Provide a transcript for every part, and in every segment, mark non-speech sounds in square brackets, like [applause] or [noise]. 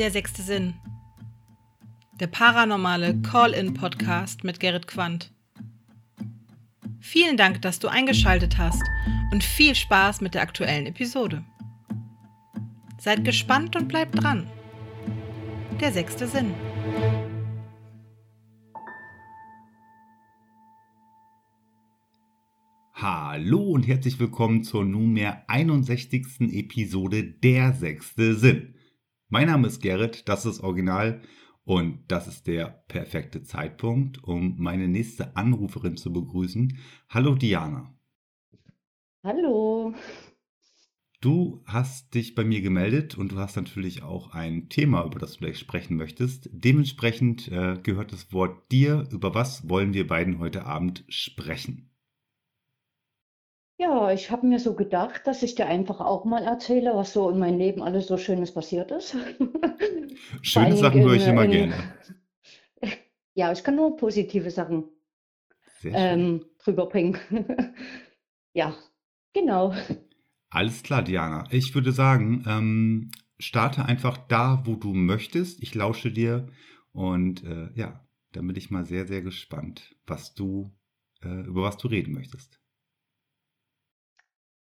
Der sechste Sinn. Der paranormale Call-in-Podcast mit Gerrit Quandt. Vielen Dank, dass du eingeschaltet hast und viel Spaß mit der aktuellen Episode. Seid gespannt und bleibt dran. Der sechste Sinn. Hallo und herzlich willkommen zur nunmehr 61. Episode Der sechste Sinn. Mein Name ist Gerrit, das ist Original und das ist der perfekte Zeitpunkt, um meine nächste Anruferin zu begrüßen. Hallo Diana. Hallo. Du hast dich bei mir gemeldet und du hast natürlich auch ein Thema, über das du gleich sprechen möchtest. Dementsprechend äh, gehört das Wort dir. Über was wollen wir beiden heute Abend sprechen? Ja, ich habe mir so gedacht, dass ich dir einfach auch mal erzähle, was so in meinem Leben alles so Schönes passiert ist. [laughs] Schöne Sachen höre ich immer in, gerne. [laughs] Ja, ich kann nur positive Sachen ähm, rüberbringen. [laughs] ja, genau. Alles klar, Diana. Ich würde sagen, ähm, starte einfach da, wo du möchtest. Ich lausche dir und äh, ja, da bin ich mal sehr, sehr gespannt, was du, äh, über was du reden möchtest.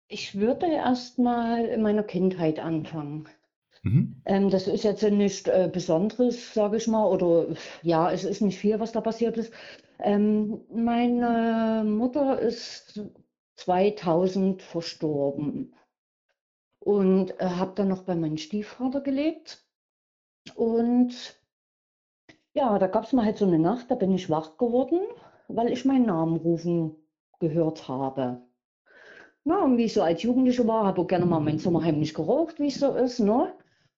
Ich würde erst mal in meiner Kindheit anfangen. Mhm. Ähm, das ist jetzt nicht äh, Besonderes, sage ich mal, oder ja, es ist nicht viel, was da passiert ist. Ähm, meine Mutter ist 2000 verstorben und äh, habe dann noch bei meinem Stiefvater gelebt. Und ja, da gab es mal halt so eine Nacht, da bin ich wach geworden, weil ich meinen Namen rufen gehört habe. Na, und wie ich so als Jugendliche war, habe auch gerne mal mein Sommerheimlich geraucht, wie es so ist, ne?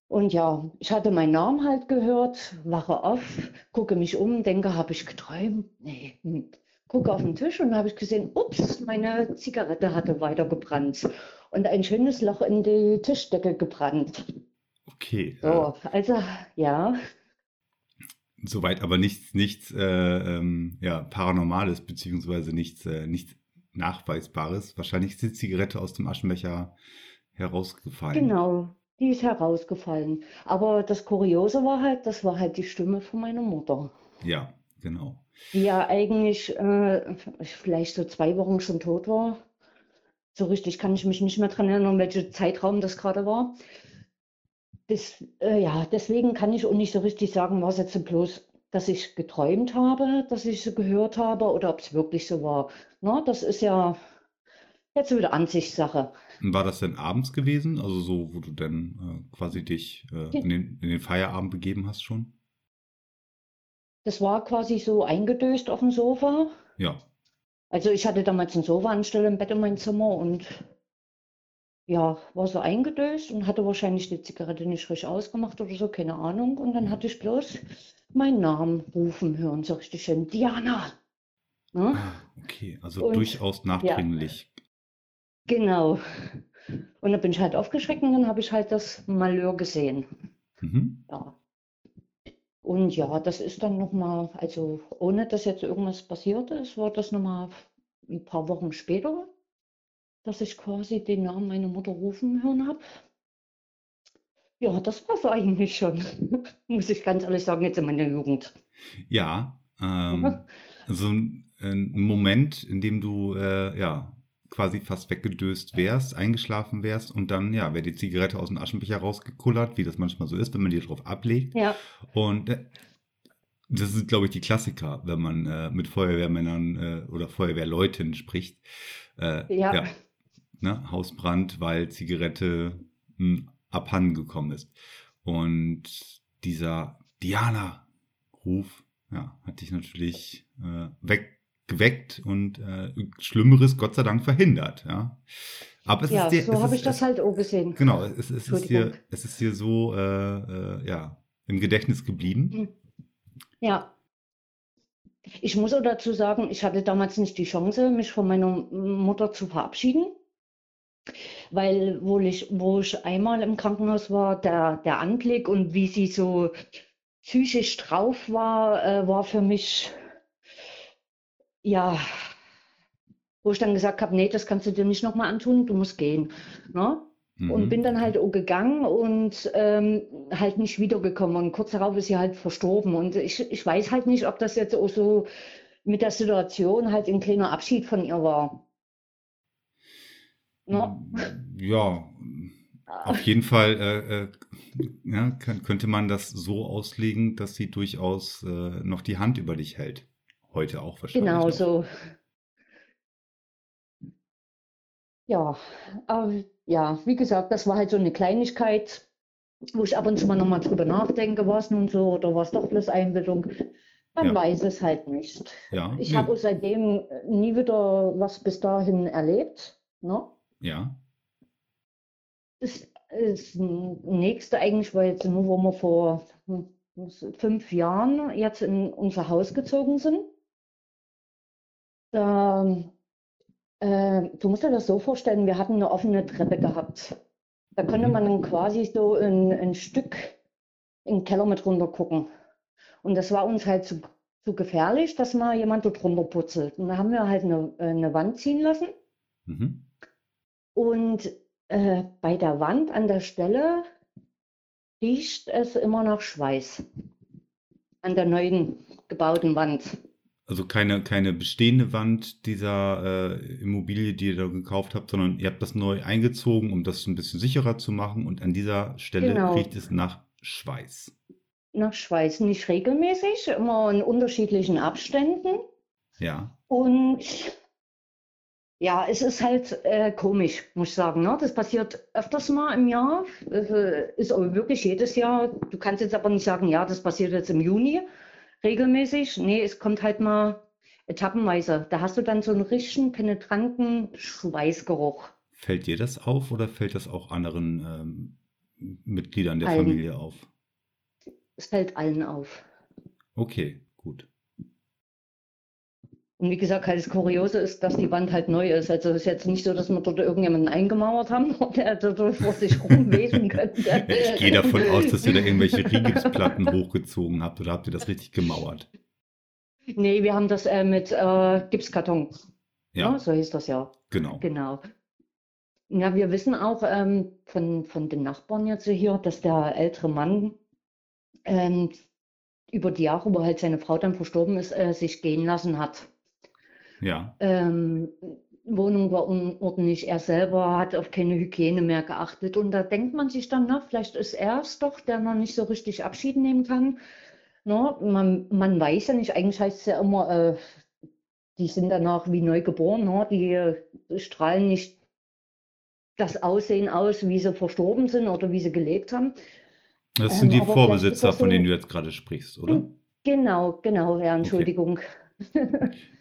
Und ja, ich hatte meinen Namen halt gehört, wache auf, gucke mich um, denke, habe ich geträumt? Nee. Hm. Gucke auf den Tisch und habe ich gesehen, ups, meine Zigarette hatte weiter gebrannt und ein schönes Loch in die Tischdecke gebrannt. Okay. So, also ja. Soweit aber nichts, nichts äh, ähm, ja, Paranormales, beziehungsweise nichts, äh, nichts Nachweisbares. Wahrscheinlich ist die Zigarette aus dem Aschenbecher herausgefallen. Genau, die ist herausgefallen. Aber das Kuriose war halt, das war halt die Stimme von meiner Mutter. Ja, genau. Die ja eigentlich äh, vielleicht so zwei Wochen schon tot war. So richtig kann ich mich nicht mehr dran erinnern, welcher Zeitraum das gerade war. Das, äh, ja, deswegen kann ich auch nicht so richtig sagen, was jetzt bloß dass ich geträumt habe, dass ich sie gehört habe oder ob es wirklich so war. Na, das ist ja jetzt wieder Ansichtssache. War das denn abends gewesen? Also so, wo du dann äh, quasi dich äh, in, den, in den Feierabend begeben hast schon? Das war quasi so eingedöst auf dem Sofa. Ja. Also ich hatte damals ein Sofa anstelle im Bett in meinem Zimmer und ja, war so eingedöst und hatte wahrscheinlich die Zigarette nicht richtig ausgemacht oder so, keine Ahnung. Und dann hatte ich bloß meinen Namen rufen hören, so richtig schön, Diana. Ne? Ah, okay, also und, durchaus nachdringlich. Ja, genau. Und dann bin ich halt aufgeschreckt und dann habe ich halt das Malheur gesehen. Mhm. Ja. Und ja, das ist dann nochmal, also ohne dass jetzt irgendwas passiert ist, war das nochmal ein paar Wochen später, dass ich quasi den Namen meiner Mutter rufen hören habe. Ja, das war es eigentlich schon, [laughs] muss ich ganz ehrlich sagen, jetzt in meiner Jugend. Ja, ähm, so ein, ein, Moment, in dem du äh, ja quasi fast weggedöst wärst, eingeschlafen wärst und dann ja wäre die Zigarette aus dem Aschenbecher rausgekullert, wie das manchmal so ist, wenn man die drauf ablegt. Ja. Und äh, das ist, glaube ich, die Klassiker, wenn man äh, mit Feuerwehrmännern äh, oder Feuerwehrleuten spricht. Äh, ja. ja ne? Hausbrand, weil Zigarette mh, hm, abhanden gekommen ist. Und dieser Diana-Ruf ja, hat dich natürlich äh, weggeweckt und äh, Schlimmeres Gott sei Dank verhindert. Ja, aber es ja, ist dir, so habe ich das halt auch gesehen. Genau, es, es ist dir, es ist dir so äh, äh, ja, im Gedächtnis geblieben. Hm. Ja. Ich muss auch dazu sagen, ich hatte damals nicht die Chance, mich von meiner Mutter zu verabschieden weil wo ich, wo ich einmal im Krankenhaus war, der, der Anblick und wie sie so psychisch drauf war, äh, war für mich, ja, wo ich dann gesagt habe, nee, das kannst du dir nicht nochmal antun, du musst gehen. Ne? und Mhm. bin dann halt auch gegangen und ähm, halt nicht wiedergekommen. Und kurz darauf ist sie halt verstorben. Und ich, ich weiß halt nicht, ob das jetzt auch so mit der Situation halt ein kleiner Abschied von ihr war. Ja, auf jeden Fall äh, äh, ja, kann, könnte man das so auslegen, dass sie durchaus äh, noch die Hand über dich hält. Heute auch wahrscheinlich. Genau so. Ja, aber ja, wie gesagt, das war halt so eine Kleinigkeit, wo ich ab und zu mal nochmal drüber nachdenke, war es nun so oder war es doch bloß Einbildung? Man Ja. weiß es halt nicht. Ja, Ich nee, habe seitdem nie wieder was bis dahin erlebt. Ne? Ja, Das, das nächste eigentlich war jetzt nur, wo wir vor fünf Jahren jetzt in unser Haus gezogen sind. Da, äh, du musst dir das so vorstellen, wir hatten eine offene Treppe gehabt. Da konnte Mhm. man dann quasi so ein, ein Stück in den Keller mit runter gucken. Und das war uns halt zu, zu gefährlich, dass mal jemand dort runter putzelt. Und da haben wir halt eine, eine Wand ziehen lassen. mhm. Und äh, bei der Wand an der Stelle riecht es immer nach Schweiß. An der neuen gebauten Wand. Also keine, keine bestehende Wand dieser äh, Immobilie, die ihr da gekauft habt, sondern ihr habt das neu eingezogen, um das ein bisschen sicherer zu machen. Und an dieser Stelle Genau. riecht es nach Schweiß. Nach Schweiß. Nicht regelmäßig, immer in unterschiedlichen Abständen. Ja, Und ja, es ist halt äh, komisch, muss ich sagen. Ne? Das passiert öfters mal im Jahr. Äh, ist aber wirklich jedes Jahr. Du kannst jetzt aber nicht sagen, ja, das passiert jetzt im Juni regelmäßig. Nee, es kommt halt mal etappenweise. Da hast du dann so einen richtigen, penetranten Schweißgeruch. fällt dir das auf oder fällt das auch anderen ähm, Mitgliedern der Allen. Familie auf? Es fällt allen auf. Okay, gut. Und wie gesagt, halt das Kuriose ist, dass die Wand halt neu ist. Also es ist jetzt nicht so, dass wir dort irgendjemanden eingemauert haben, [laughs] der dort vor sich rumwesen [laughs] könnte. Ich gehe davon aus, dass ihr da irgendwelche Rigipsplatten hochgezogen habt oder habt ihr das richtig gemauert? Nee, wir haben das äh, mit äh, Gipskarton. Ja, Ne? So hieß das ja. genau. Genau. Ja, wir wissen auch ähm, von, von den Nachbarn jetzt hier, dass der ältere Mann ähm, über die Jahre, wo halt seine Frau dann verstorben ist, äh, sich gehen lassen hat. Ja, Ähm, Wohnung war unordentlich, er selber hat auf keine Hygiene mehr geachtet. Und da denkt man sich dann, na, vielleicht ist er es doch, der noch nicht so richtig Abschied nehmen kann. Ne? Man, man weiß ja nicht, eigentlich heißt es ja immer, äh, die sind danach wie neu geboren, ne? Die äh, strahlen nicht das Aussehen aus, wie sie verstorben sind oder wie sie gelebt haben. das Ähm, sind die vielleicht ist Vorbesitzer, von denen du jetzt gerade sprichst, oder? Genau, genau, ja, Entschuldigung.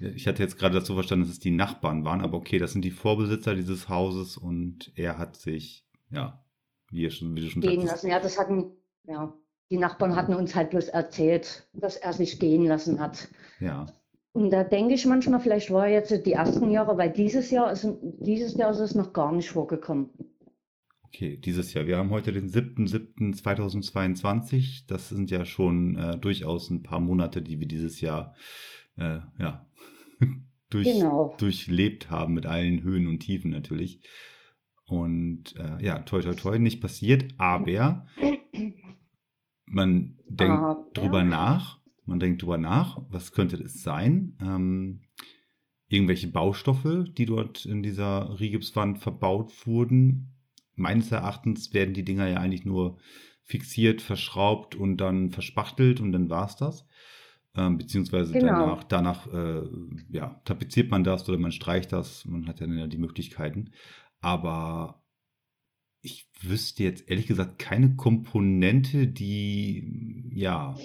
Ich hatte jetzt gerade dazu verstanden, dass es die Nachbarn waren, aber okay, das sind die Vorbesitzer dieses Hauses und er hat sich, ja, wie, ihr schon, wie du schon gehen sagtest, lassen. Ja, das hatten, ja, die Nachbarn hatten uns halt bloß erzählt, dass er sich gehen lassen hat. ja, Und da denke ich manchmal, vielleicht war jetzt die ersten Jahre, weil dieses Jahr ist, dieses Jahr ist es noch gar nicht vorgekommen. okay, dieses Jahr. Wir haben heute den 7.7.2022. Das sind ja schon äh, durchaus ein paar Monate, die wir dieses Jahr, äh, ja, [laughs] durch, Genau. durchlebt haben mit allen Höhen und Tiefen natürlich. Und äh, ja, toi toi toi, nicht passiert, aber man denkt Aber- drüber nach, man denkt drüber nach, was könnte das sein? Ähm, irgendwelche Baustoffe, die dort in dieser Rigipswand verbaut wurden. Meines Erachtens werden die Dinger ja eigentlich nur fixiert, verschraubt und dann verspachtelt und dann war's das. Ähm, beziehungsweise Genau. danach, danach äh, ja, tapeziert man das oder man streicht das. Man hat ja dann ja die Möglichkeiten. Aber ich wüsste jetzt ehrlich gesagt keine Komponente, die ja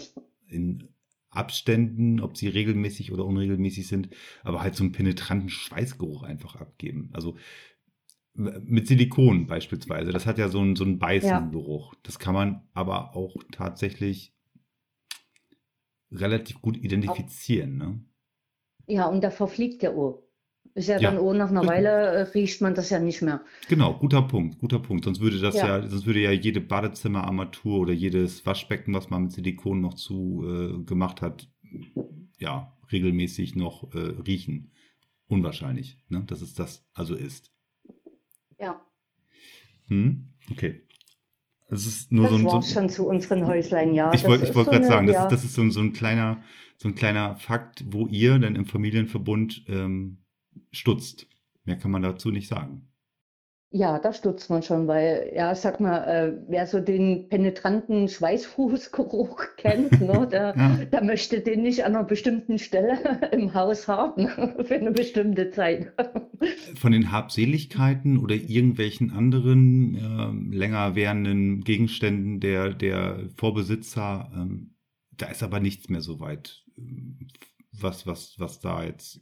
in Abständen, ob sie regelmäßig oder unregelmäßig sind, aber halt so einen penetranten Schweißgeruch einfach abgeben. Also mit Silikon beispielsweise, das hat ja so einen, so einen beißenden Geruch. Das kann man aber auch tatsächlich relativ gut identifizieren. Ne? Ja, und der verfliegt ja auch. Ist ja Ja, dann auch nach einer. Weile äh, riecht man das ja nicht mehr. Genau, guter Punkt, guter Punkt. Sonst würde das ja, Ja. sonst würde ja jede Badezimmerarmatur oder jedes Waschbecken, was man mit Silikon noch zu äh, gemacht hat, ja, regelmäßig noch äh, riechen. Unwahrscheinlich, ne, dass es das also ist. Ja. Hm? Okay. Das ist nur Das so ein. war So, schon zu unseren Häuslein, ja. ich wollte wollte so gerade sagen, das, ja. ist, das ist so, ein- so ein kleiner, so ein kleiner Fakt, wo ihr dann im Familienverbund ähm, stutzt. Mehr kann man dazu nicht sagen. Ja, da stutzt man schon, weil, ja, sag mal, äh, wer so den penetranten Schweißfußgeruch [laughs] kennt, ne, [laughs] der, Ja. der möchte den nicht an einer bestimmten Stelle [laughs] im Haus haben für eine bestimmte Zeit. Von den Habseligkeiten oder irgendwelchen anderen ähm, länger währenden Gegenständen der, der Vorbesitzer, ähm, da ist aber nichts mehr so weit, ähm, was, was, was da jetzt,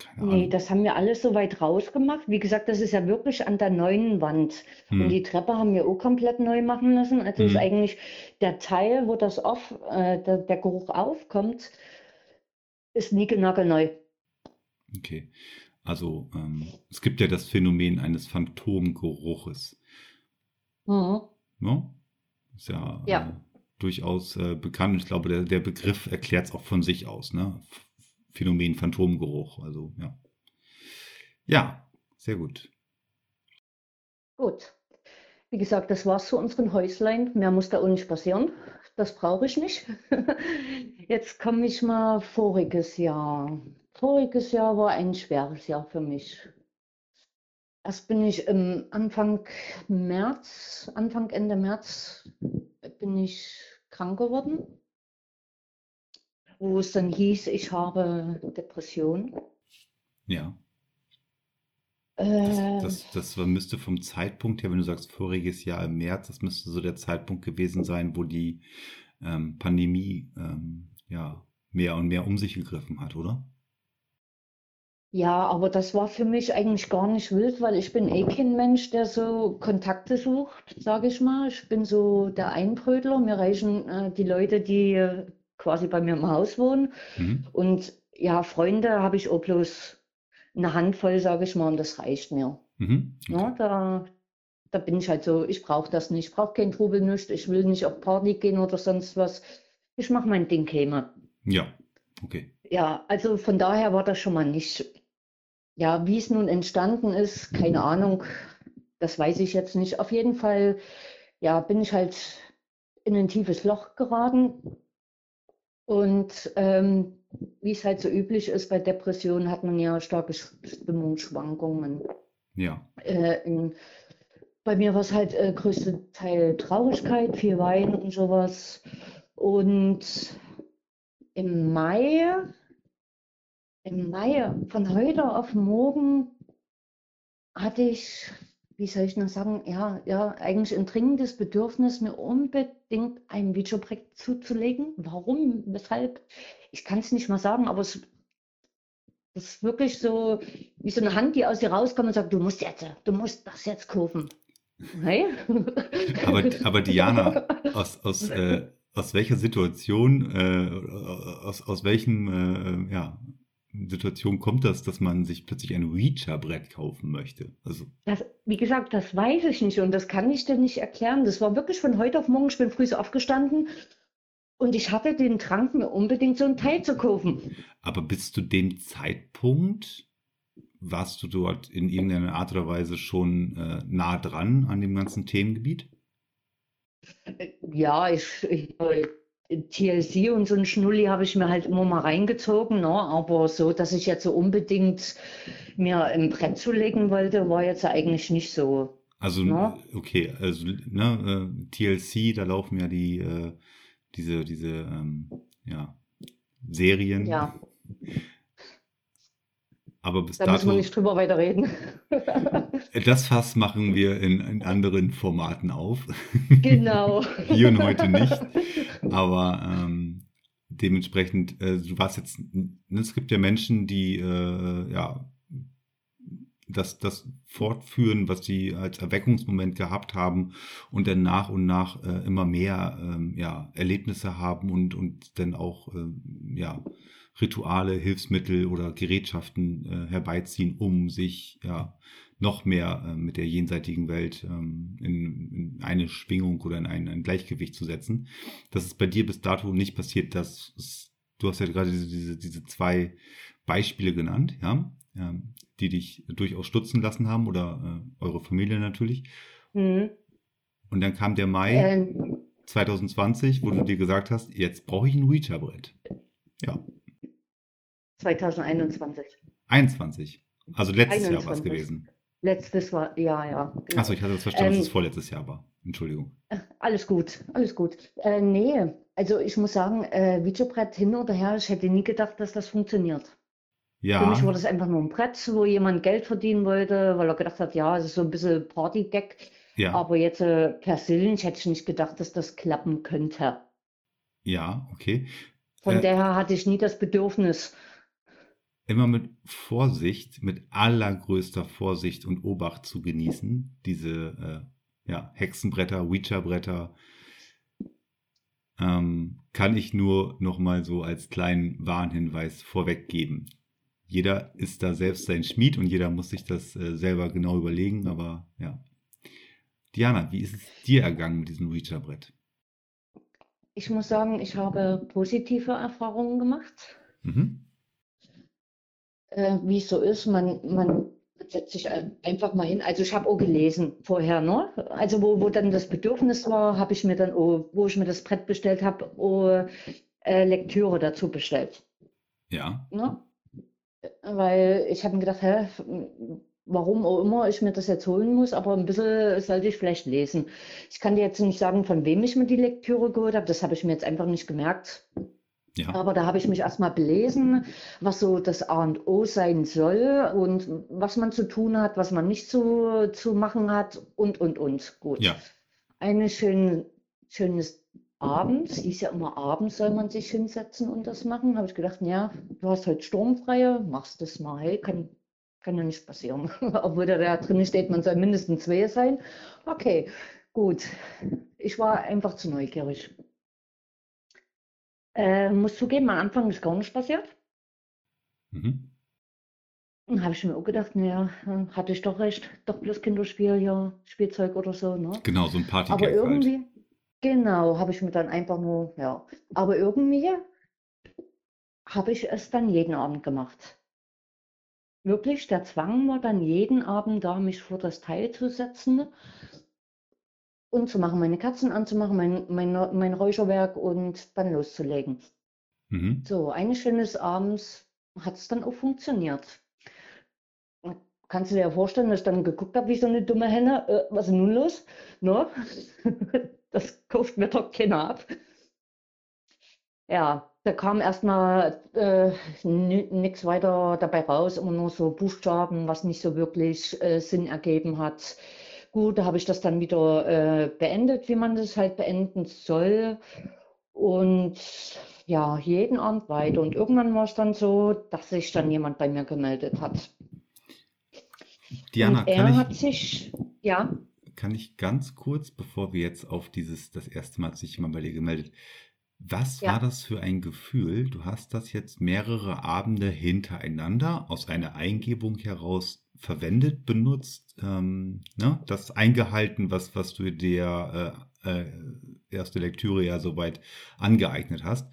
keine Nee, Ahnung. das haben wir alles so weit rausgemacht. Wie gesagt, das ist ja wirklich an der neuen Wand. Und Hm. die Treppe haben wir auch komplett neu machen lassen. Also ist Hm. eigentlich der Teil, wo das auf, äh, der, der Geruch aufkommt, ist niegelnagelneu. Okay. Also ähm, es gibt ja das Phänomen eines Phantomgeruches. Mhm. Ne? Ist ja, Ja. Äh, durchaus äh, bekannt. Ich glaube, der, der Begriff erklärt es auch von sich aus. Ne? Phänomen Phantomgeruch. Also ja. Ja, sehr gut. Gut. Wie gesagt, das war's zu unseren Häuslein. Mehr muss da auch nicht passieren. Das brauche ich nicht. [laughs] Jetzt komme ich mal voriges Jahr. Voriges Jahr war ein schweres Jahr für mich. Erst bin ich im Anfang März, Anfang Ende März bin ich krank geworden, wo es dann hieß, ich habe Depression. Ja. Das, das, das war- müsste vom Zeitpunkt her, wenn du sagst voriges Jahr im März, das müsste so der Zeitpunkt gewesen sein, wo die ähm, Pandemie ähm, ja mehr und mehr um sich gegriffen hat, oder? Ja, aber das war für mich eigentlich gar nicht wild, weil ich bin eh kein Mensch, der so Kontakte sucht, sage ich mal. Ich bin so der Einbrötler. Mir reichen äh, die Leute, die äh, quasi bei mir im Haus wohnen. Mhm. Und ja, Freunde habe ich auch bloß eine Handvoll, sage ich mal, und das reicht mir. Mhm. Ja, Okay. da, da bin ich halt so, ich brauche das nicht, ich brauche keinen Trubel, nicht, ich will nicht auf Party gehen oder sonst was. Ich mache mein Ding käme. Ja, okay. Ja, also von daher war das schon mal nicht. Ja, wie es nun entstanden ist, keine Ahnung, das weiß ich jetzt nicht. Auf jeden Fall, ja, bin ich halt in ein tiefes Loch geraten. Und ähm, wie es halt so üblich ist bei Depressionen, hat man ja starke Sch- Stimmungsschwankungen. Ja. Äh, in, bei mir war es halt äh, größte Teil Traurigkeit, viel Weinen und sowas. Und im Mai, im Mai, von heute auf morgen, hatte ich, wie soll ich noch sagen, ja, ja, eigentlich ein dringendes Bedürfnis, mir unbedingt ein Videoprojekt zuzulegen. Warum? Weshalb? Ich kann es nicht mal sagen, aber es ist wirklich so wie so eine Hand, die aus dir rauskommt und sagt, du musst jetzt, du musst das jetzt kaufen. Hey? [laughs] Aber, aber Diana, aus, aus, äh, aus welcher Situation, äh, aus, aus welchen äh, ja, Situation kommt das, dass man sich plötzlich ein Ouija-Brett kaufen möchte? Also, Das, wie gesagt, das weiß ich nicht und das kann ich dir nicht erklären. Das war wirklich von heute auf morgen. Ich bin früh so aufgestanden und ich hatte den Drang, mir unbedingt so ein Teil zu kaufen. aber bis zu dem Zeitpunkt warst du dort in irgendeiner Art oder Weise schon äh, nah dran an dem ganzen Themengebiet? Ja, ich, ich TLC und so ein Schnulli habe ich mir halt immer mal reingezogen, ne? Aber so, dass ich jetzt so unbedingt mir ein Brett zulegen wollte, war jetzt eigentlich nicht so. Also, Ja. okay, also ne, äh, TLC, da laufen ja die, äh, diese, diese, ähm, ja, Serien. Ja, Aber bis da müssen wir dato, nicht drüber weiter reden. [laughs] das Fass machen wir in, in anderen Formaten auf. Genau. [laughs] Hier und heute nicht. Aber ähm, dementsprechend, äh, du warst jetzt, es gibt ja Menschen, die äh, ja das, das fortführen, was sie als Erweckungsmoment gehabt haben und dann nach und nach äh, immer mehr ähm, ja, Erlebnisse haben und, und dann auch ähm, ja, Rituale, Hilfsmittel oder Gerätschaften äh, herbeiziehen, um sich ja noch mehr äh, mit der jenseitigen Welt ähm, in, in eine Schwingung oder in ein, ein Gleichgewicht zu setzen. Das ist bei dir bis dato nicht passiert. Das ist, du hast ja gerade diese, diese, diese zwei Beispiele genannt, ja, ähm, die dich durchaus stutzen lassen haben oder äh, eure Familie natürlich. Mhm. Und dann kam der Mai Ähm, 2020, wo du dir gesagt hast, jetzt brauche ich ein Ouija-Brett. Ja, 2021. 21. Also letztes Jahr war es 21. gewesen. Letztes war, ja, ja. genau. Achso, ich hatte das verstanden, dass Ähm, es vorletztes Jahr war. Entschuldigung. Alles gut, alles gut. Äh, nee, also ich muss sagen, äh, Videobrett hin oder her, ich hätte nie gedacht, dass das funktioniert. Für mich war Ja, das einfach nur ein Brett, wo jemand Geld verdienen wollte, weil er gedacht hat, ja, es ist so ein bisschen Party-Gag. ja, Aber jetzt äh, persönlich hätte ich nicht gedacht, dass das klappen könnte. ja, okay. Von Äh, daher hatte ich nie das Bedürfnis. Immer mit Vorsicht, mit allergrößter Vorsicht und Obacht zu genießen, diese äh, ja, Hexenbretter, Ouija-Bretter, ähm, kann ich nur nochmal so als kleinen Warnhinweis vorweggeben. Jeder ist da selbst sein Schmied und jeder muss sich das äh, selber genau überlegen, aber ja. Diana, wie ist es dir ergangen mit diesem Ouija-Brett? Ich muss sagen, ich habe positive Erfahrungen gemacht. Mhm. Äh, wie es so ist, man, man setzt sich ein- einfach mal hin. Also ich habe auch gelesen vorher, ne? Also wo, wo dann das Bedürfnis war, habe ich mir dann, auch, wo ich mir das Brett bestellt habe, äh, Lektüre dazu bestellt. Ja, Ne? Weil ich habe mir gedacht, hä, warum auch immer ich mir das jetzt holen muss, aber ein bisschen sollte ich vielleicht lesen. Ich kann dir jetzt nicht sagen, von wem ich mir die Lektüre geholt habe, das habe ich mir jetzt einfach nicht gemerkt. Ja, Aber da habe ich mich erstmal belesen, was so das A und O sein soll und was man zu tun hat, was man nicht zu, zu machen hat und, und, und. Gut. ja, Eine schön, schönes Abends, hieß ja immer abends soll man sich hinsetzen und das machen. Habe ich gedacht, ja, du hast heute sturmfreie, machst das mal. Hey, kann, kann ja nicht passieren. [laughs] Obwohl da drin steht, man soll mindestens zwei sein. Okay, gut. Ich war einfach zu neugierig. Äh, muss zugeben, am Anfang ist gar nicht passiert. mhm. Dann habe ich mir auch gedacht, naja, hatte ich doch recht, doch bloß Kinderspiel, ja, Spielzeug oder so, ne? Genau, so ein Aber Partygag halt. irgendwie, genau, habe ich mir dann einfach nur, ja. Aber irgendwie habe ich es dann jeden Abend gemacht. Wirklich, der Zwang war dann jeden Abend da, mich vor das Teil zu setzen und zu machen, meine Kerzen anzumachen, mein, mein, mein Räucherwerk und dann loszulegen. Mhm. So, eines schönes Abends hat es dann auch funktioniert. Kannst du dir ja vorstellen, dass ich dann geguckt habe, wie so eine dumme Henne, äh, was ist nun los? Ne? [laughs] Das kauft mir doch keiner ab. Ja, da kam erstmal äh, nichts weiter dabei raus, immer nur so Buchstaben, was nicht so wirklich äh, Sinn ergeben hat. Gut, da habe ich das dann wieder äh, beendet, wie man das halt beenden soll. Und ja, jeden Abend weiter. Und irgendwann war es dann so, dass sich dann jemand bei mir gemeldet hat. Diana, Und er kann ich, hat sich, ja, Kann ich ganz kurz, bevor wir jetzt auf dieses, das erste Mal hat sich jemand bei dir gemeldet, was Ja. war das für ein Gefühl? Du hast das jetzt mehrere Abende hintereinander aus einer Eingebung heraus verwendet, benutzt, ähm, ne? das eingehalten, was, was du der äh, äh, erste Lektüre ja soweit angeeignet hast.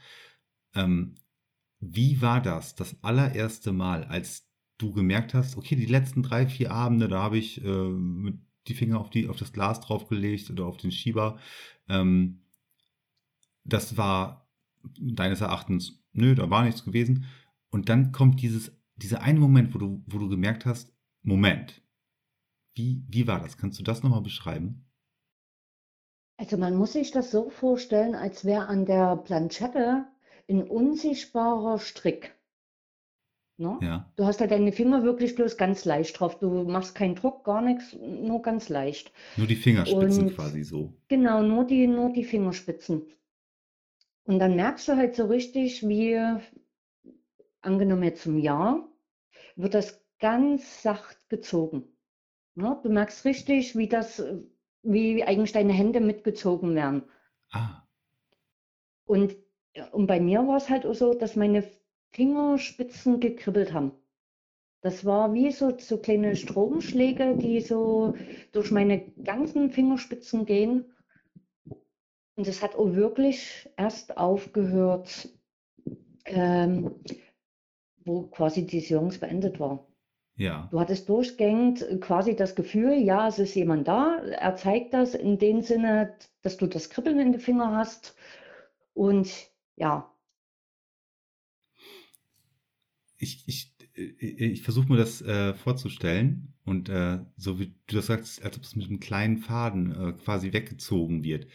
Ähm, wie war das, das allererste Mal, als du gemerkt hast, okay, die letzten drei, vier Abende, da habe ich äh, die Finger auf, die, auf das Glas draufgelegt oder auf den Schieber. Ähm, das war deines Erachtens, nö, da war nichts gewesen. Und dann kommt dieses, dieser eine Moment, wo du, wo du gemerkt hast, Moment, wie, wie war das? Kannst du das nochmal beschreiben? Also man muss sich das so vorstellen, als wäre an der Planchette ein unsichtbarer Strick. Ne? Ja, Du hast halt deine Finger wirklich bloß ganz leicht drauf. Du machst keinen Druck, gar nichts, nur ganz leicht. nur die Fingerspitzen Und quasi so. genau, nur die, nur die Fingerspitzen. Und dann merkst du halt so richtig, wie, angenommen jetzt im Jahr, wird das ganz sacht gezogen. Ne? Du merkst richtig, wie das, wie eigentlich deine Hände mitgezogen werden. Ah, Und, und bei mir war es halt auch so, dass meine Fingerspitzen gekribbelt haben. Das war wie so, so kleine Stromschläge, die so durch meine ganzen Fingerspitzen gehen. Und es hat auch wirklich erst aufgehört, ähm, wo quasi die Seance beendet war. Ja. Du hattest durchgängig quasi das Gefühl, ja, es ist jemand da. Er zeigt das in dem Sinne, dass du das Kribbeln in den Finger hast. Und ja, Ich, ich, ich, ich versuche mir das äh, vorzustellen und äh, so wie du das sagst, als ob es mit einem kleinen Faden äh, quasi weggezogen wird.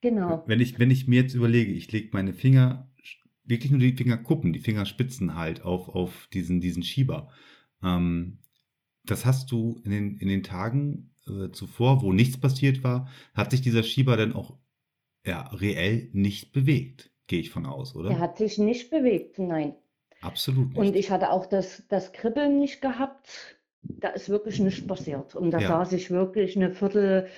genau. Wenn ich, wenn ich mir jetzt überlege, ich lege meine Finger, wirklich nur die Fingerkuppen, die Fingerspitzen halt auf, auf diesen, diesen Schieber. Ähm, das hast du in den, in den Tagen äh, zuvor, wo nichts passiert war, hat sich dieser Schieber dann auch ja, reell nicht bewegt, gehe ich von aus, Der oder? hat sich nicht bewegt, nein. Absolut Und nicht. ich hatte auch das, das Kribbeln nicht gehabt. Da ist wirklich nichts passiert. Und da Ja, saß ich wirklich eine Viertel,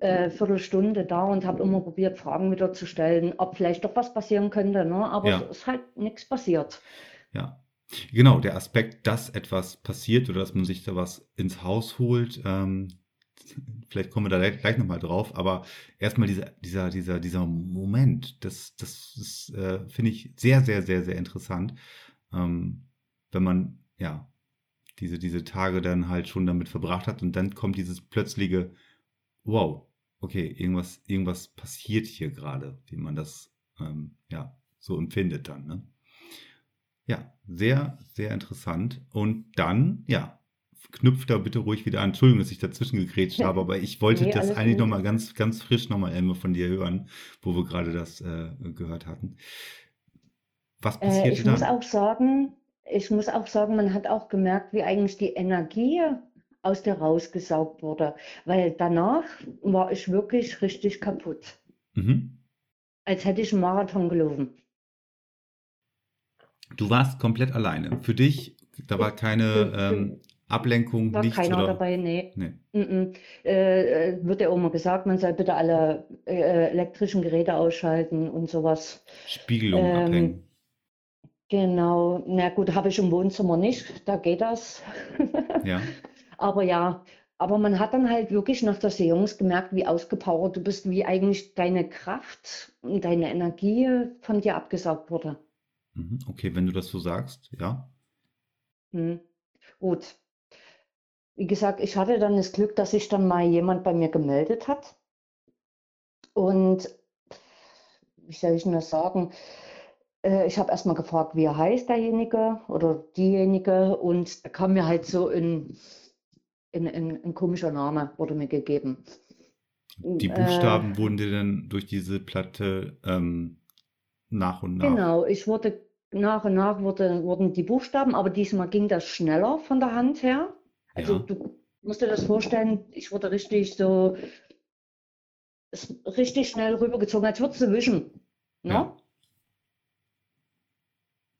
äh, Viertelstunde da und habe immer probiert, Fragen wieder zu stellen, ob vielleicht doch was passieren könnte, ne? Aber ja. es ist halt nichts passiert. Ja, genau, der Aspekt, dass etwas passiert oder dass man sich da was ins Haus holt, ähm, vielleicht kommen wir da gleich, nochmal drauf, aber erstmal dieser, dieser, dieser, dieser Moment, das, das äh, finde ich sehr, sehr, sehr, sehr interessant, ähm, wenn man, ja, diese, diese Tage dann halt schon damit verbracht hat und dann kommt dieses plötzliche, wow, okay, irgendwas, irgendwas passiert hier gerade, wie man das, ähm, ja, so empfindet dann, ne? Ja, sehr, sehr interessant. Und dann, ja, knüpft da bitte ruhig wieder an. Entschuldigung, dass ich dazwischen gegrätscht habe, aber ich wollte Nee, das eigentlich nochmal ganz, ganz frisch nochmal einmal von dir hören, wo wir gerade das äh, gehört hatten. Was Äh, passierte ich muss dann? auch sagen, ich muss auch sagen, man hat auch gemerkt, wie eigentlich die Energie aus dir rausgesaugt wurde. Weil danach war ich wirklich richtig kaputt. Mhm. Als hätte ich einen Marathon gelaufen. Du warst komplett alleine. Für dich, da war keine ähm, Ablenkung, war nichts keiner oder? dabei, nee. Nee. Mm-mm. Äh, äh, wird ja auch immer gesagt, man soll bitte alle äh, elektrischen Geräte ausschalten und sowas. Spiegelung Ähm, abhängen. genau, na gut, habe ich im Wohnzimmer nicht, da geht das. [laughs] Ja. Aber ja, aber man hat dann halt wirklich nach der Seance gemerkt, wie ausgepowert du bist, wie eigentlich deine Kraft und deine Energie von dir abgesaugt wurde. Mhm. Okay, wenn du das so sagst, ja. Hm. Gut. Wie gesagt, ich hatte dann das Glück, dass sich dann mal jemand bei mir gemeldet hat. Und wie soll ich denn das sagen? Äh, ich habe erstmal gefragt, wie er heißt, derjenige oder diejenige. Und da kam mir halt so ein, ein, ein, ein komischer Name, wurde mir gegeben. Die Äh, Buchstaben wurden dir dann durch diese Platte ähm, nach und nach. genau, ich wurde nach und nach wurde, wurden die Buchstaben, aber diesmal ging das schneller von der Hand her. Also Ja, du musst dir das vorstellen, ich wurde richtig so, richtig schnell rübergezogen, als würdest du wischen. Ne? ja,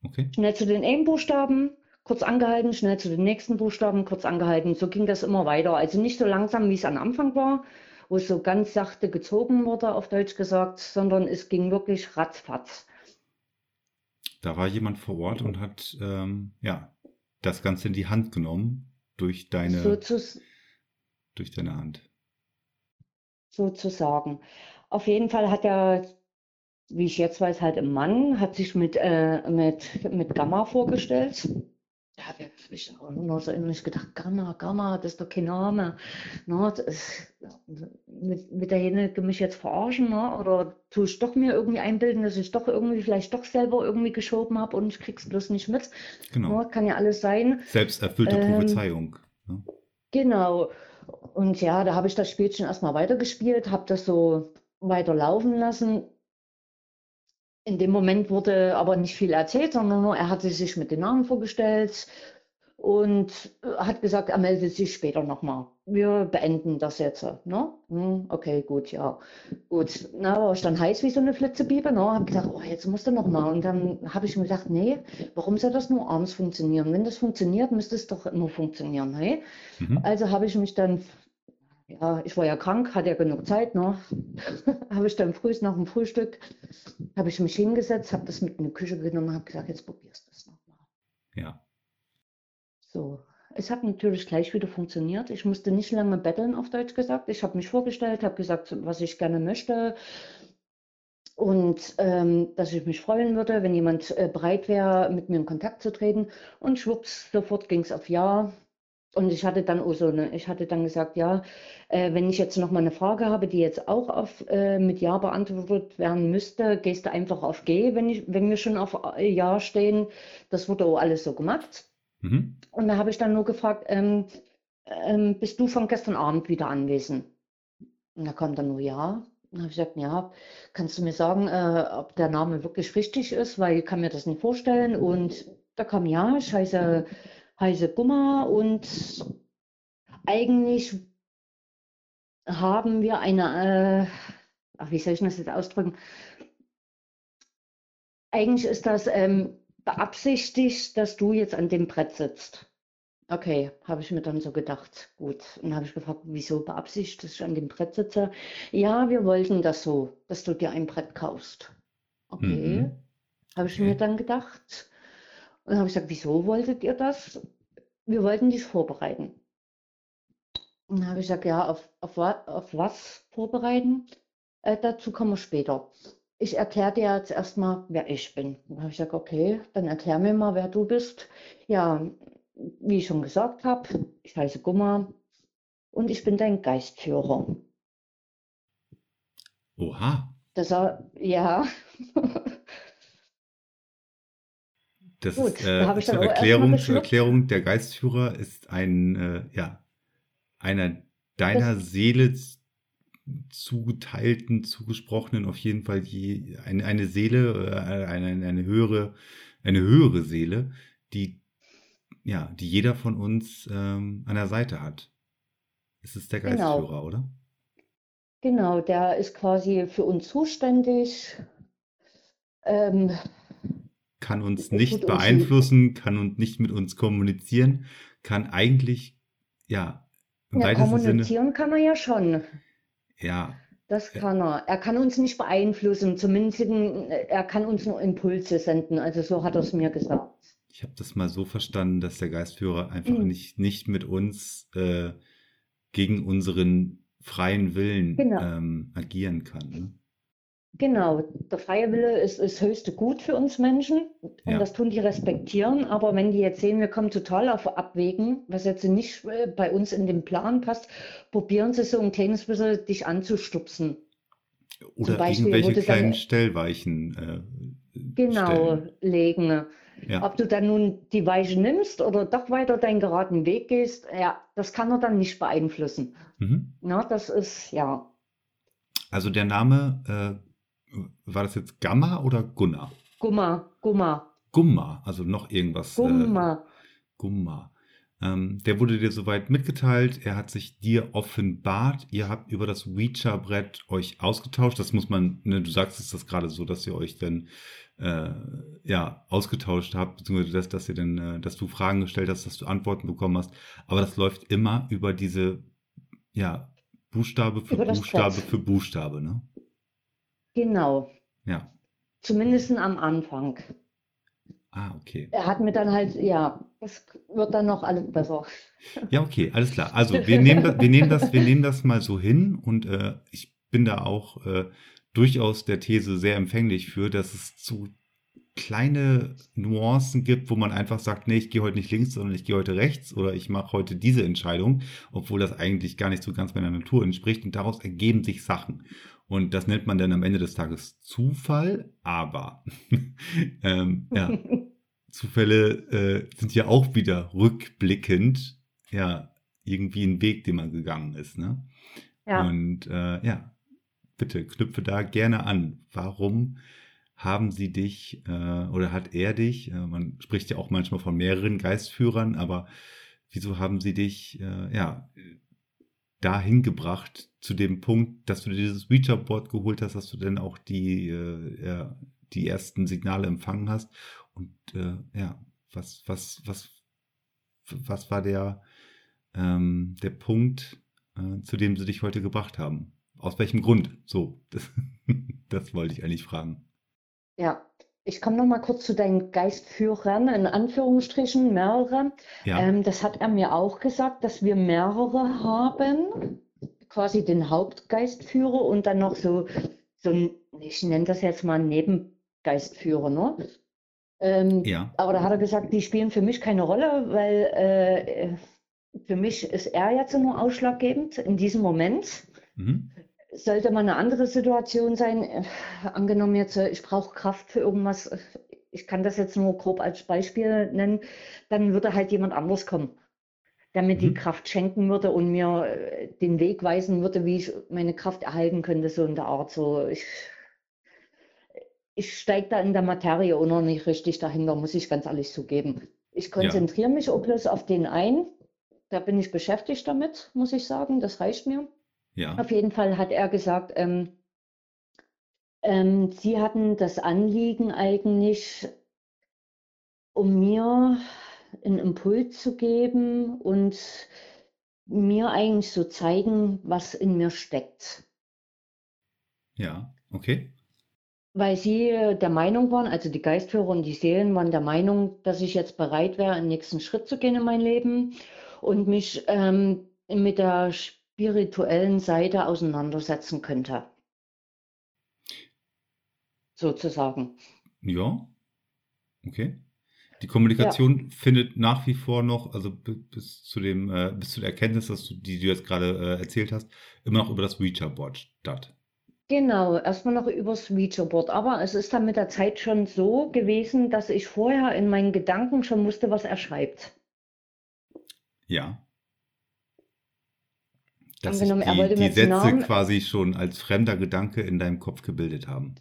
okay. Schnell zu den einen Buchstaben, kurz angehalten, schnell zu den nächsten Buchstaben, kurz angehalten. So ging das immer weiter. Also nicht so langsam, wie es am Anfang war, wo es so ganz sachte gezogen wurde, auf Deutsch gesagt, sondern es ging wirklich ratzfatz. Da war jemand vor Ort und hat ähm, ja das Ganze in die Hand genommen durch deine, Sozus durch deine Hand. sozusagen. Auf jeden Fall hat er, wie ich jetzt weiß, halt ein Mann, hat sich mit, äh, mit, mit Gamma vorgestellt. Da habe ich auch nur so innerlich gedacht, Gamma, Gamma, das ist doch kein Name. Ne, das ist, mit, mit derjenige mich jetzt verarschen, ne? Oder tue ich doch mir irgendwie einbilden, dass ich doch irgendwie vielleicht doch selber irgendwie geschoben habe und ich krieg's bloß nicht mit. Genau. Ne, kann ja alles sein. Selbsterfüllte Ähm, Prophezeiung. Ne? Genau. Und ja, da habe ich das Spielchen erstmal weitergespielt, habe das so weiter laufen lassen. In dem Moment wurde aber nicht viel erzählt, sondern nur, er hatte sich mit den Namen vorgestellt und äh, hat gesagt, er meldet sich später nochmal. Wir beenden das jetzt. Ne? Hm, okay, gut, ja. Gut, na, war ich dann heiß wie so eine Flitzebiebe, ne? Habe gedacht, oh, jetzt musst du nochmal. Und dann habe ich mir gedacht, nee, warum soll das nur abends funktionieren? Wenn das funktioniert, müsste es doch immer funktionieren, hey? Mhm. Also habe ich mich dann, ja, ich war ja krank, hatte ja genug Zeit, ne? [laughs] Habe ich dann früh nach dem Frühstück, habe ich mich hingesetzt, habe das mit in die Küche genommen, habe gesagt, jetzt probierst du es nochmal. Ja. So, es hat natürlich gleich wieder funktioniert. Ich musste nicht lange betteln, auf Deutsch gesagt. Ich habe mich vorgestellt, habe gesagt, was ich gerne möchte. und ähm, dass ich mich freuen würde, wenn jemand äh, bereit wäre, mit mir in Kontakt zu treten. Und schwupps, sofort ging es auf Ja. Und ich hatte dann auch so eine, ich hatte dann gesagt, ja, äh, wenn ich jetzt noch mal eine Frage habe, die jetzt auch auf, äh, mit Ja beantwortet werden müsste, gehst du einfach auf G, wenn ich, wenn wir schon auf äh, Ja stehen. Das wurde auch alles so gemacht. Mhm. Und da habe ich dann nur gefragt, ähm, ähm, bist du von gestern Abend wieder anwesend? Und da kam dann nur Ja. Dann habe ich gesagt, ja, kannst du mir sagen, äh, ob der Name wirklich richtig ist, weil ich kann mir das nicht vorstellen. Und da kam ja, ich heiße, heiße Gumma und eigentlich haben wir eine, äh, ach, wie soll ich das jetzt ausdrücken? Eigentlich ist das ähm, beabsichtigt, dass du jetzt an dem Brett sitzt. Okay, habe ich mir dann so gedacht. Gut. Und habe ich gefragt, wieso beabsichtigt, dass ich an dem Brett sitze? Ja, wir wollten das so, dass du dir ein Brett kaufst. Okay, Mhm. habe ich mir Okay. dann gedacht. Und habe ich gesagt, wieso wolltet ihr das? Wir wollten dich vorbereiten. Und dann habe ich gesagt, ja, auf, auf, auf was vorbereiten? Äh, dazu kommen wir später. Ich erkläre dir jetzt erstmal, wer ich bin. Dann habe ich gesagt, okay, dann erklär mir mal, wer du bist. Ja, wie ich schon gesagt habe, ich heiße Gumma und ich bin dein Geistführer. Oha. Das er, ja, [laughs] Das Gut, ist da äh, ich dann zur Erklärung, zur. Erklärung, der Geistführer ist ein, äh, ja, einer deiner Das, Seele zugeteilten, zugesprochenen, auf jeden Fall je, eine, eine Seele, äh, eine, eine höhere, eine höhere Seele, die, ja, die jeder von uns ähm, an der Seite hat. Es ist der genau, Geistführer, oder? genau, der ist quasi für uns zuständig. Ähm, Kann uns nicht beeinflussen, kann uns nicht mit uns kommunizieren, kann eigentlich, ja, im ja, weitesten Sinne, kommunizieren kann er ja schon. ja, Das kann er. Er kann uns nicht beeinflussen, zumindest in, er kann uns nur Impulse senden. Also so hat er es mir gesagt. Ich habe das mal so verstanden, dass der Geistführer einfach Mhm. nicht, nicht mit uns äh, gegen unseren freien Willen Genau, ähm, agieren kann. Ne? Genau. Der freie Wille ist das höchste Gut für uns Menschen und Ja, das tun die respektieren. Aber wenn die jetzt sehen, wir kommen total auf Abwägen, was jetzt nicht äh, bei uns in den Plan passt, probieren sie so ein kleines bisschen dich anzustupsen. Oder Beispiel irgendwelche wurde dann kleinen Stellweichen äh, genau stellen. legen. Ja, Ob du dann nun die Weiche nimmst oder doch weiter deinen geraden Weg gehst, ja, das kann er dann nicht beeinflussen. mhm. Na, das ist, ja, Also der Name, äh, war das jetzt Gamma oder Gunnar? Gumma, Gumma, Gumma, also noch irgendwas, äh, Gumma. Gumma. Ähm, der wurde dir soweit mitgeteilt, er hat sich dir offenbart, ihr habt über das Ouija-Brett euch ausgetauscht. Das muss man, ne, du sagst es das gerade so, dass ihr euch dann äh, ja ausgetauscht habt, beziehungsweise dass, dass ihr dann, äh, dass du Fragen gestellt hast, dass du Antworten bekommen hast. Aber das läuft immer über diese, ja, Buchstabe für Über Buchstabe für Buchstabe, ne? Genau. Ja. Zumindest am Anfang. Ah, okay. Er hat mir dann halt, ja, das wird dann noch alles besser. Ja, okay, alles klar. Also wir nehmen das, wir nehmen das, wir nehmen das mal so hin und äh, ich bin da auch äh, durchaus der These sehr empfänglich für, dass es zu kleine Nuancen gibt, wo man einfach sagt, nee, ich gehe heute nicht links, sondern ich gehe heute rechts oder ich mache heute diese Entscheidung, obwohl das eigentlich gar nicht so ganz meiner Natur entspricht und daraus ergeben sich Sachen. Und das nennt man dann am Ende des Tages Zufall, aber [laughs] ähm, ja, [laughs] Zufälle äh, sind ja auch wieder rückblickend ja irgendwie ein Weg, den man gegangen ist, ne? Ja, Und äh, ja, bitte knüpfe da gerne an. Warum haben sie dich äh, oder hat er dich? Äh, man spricht ja auch manchmal von mehreren Geistführern, aber wieso haben sie dich äh, ja dahin gebracht zu dem Punkt, dass du dieses Ouija-Board geholt hast, dass du dann auch die äh, die ersten Signale empfangen hast und äh, ja, was was was was war der ähm, der Punkt, äh, zu dem sie dich heute gebracht haben? Aus welchem Grund? So, das, [laughs] das wollte ich eigentlich fragen. ja. Ich komme noch mal kurz zu deinen Geistführern, in Anführungsstrichen, mehrere. Ja, Ähm, das hat er mir auch gesagt, dass wir mehrere haben, quasi den Hauptgeistführer und dann noch so, so ein, ich nenne das jetzt mal Nebengeistführer, ne? Ähm, Ja. aber da hat er gesagt, die spielen für mich keine Rolle, weil äh, für mich ist er jetzt nur ausschlaggebend in diesem Moment. Mhm. Sollte mal eine andere Situation sein, äh, angenommen jetzt, äh, ich brauche Kraft für irgendwas, äh, ich kann das jetzt nur grob als Beispiel nennen, dann würde halt jemand anders kommen, der mir die Mhm. Kraft schenken würde und mir den Weg weisen würde, wie ich meine Kraft erhalten könnte, so in der Art. So, ich, ich steige da in der Materie auch noch nicht richtig dahinter, muss ich ganz ehrlich zugeben. Ich Ja. konzentriere mich auch bloß auf den einen. Da bin ich beschäftigt damit, muss ich sagen. Das reicht mir. Ja. Auf jeden Fall hat er gesagt, ähm, ähm, sie hatten das Anliegen eigentlich, um mir einen Impuls zu geben und mir eigentlich so zeigen, was in mir steckt. Ja. Okay. Weil sie äh, der Meinung waren, also die Geistführer und die Seelen waren der Meinung, dass ich jetzt bereit wäre, einen nächsten Schritt zu gehen in mein Leben und mich ähm, mit der spirituellen Seite auseinandersetzen könnte, sozusagen. Ja. Okay. Die Ja, Kommunikation findet nach wie vor noch, also bi- bis zu dem, äh, bis zu der Erkenntnis, dass du, die du jetzt gerade äh, erzählt hast, immer noch über das Ouija-Board statt. genau, erstmal noch übers Ouija-Board. Aber es ist dann mit der Zeit schon so gewesen, dass ich vorher in meinen Gedanken schon wusste, was er schreibt. Ja. Dass Angenommen, er die, wollte die mir Sätze Namen, quasi schon als fremder Gedanke in deinem Kopf gebildet haben.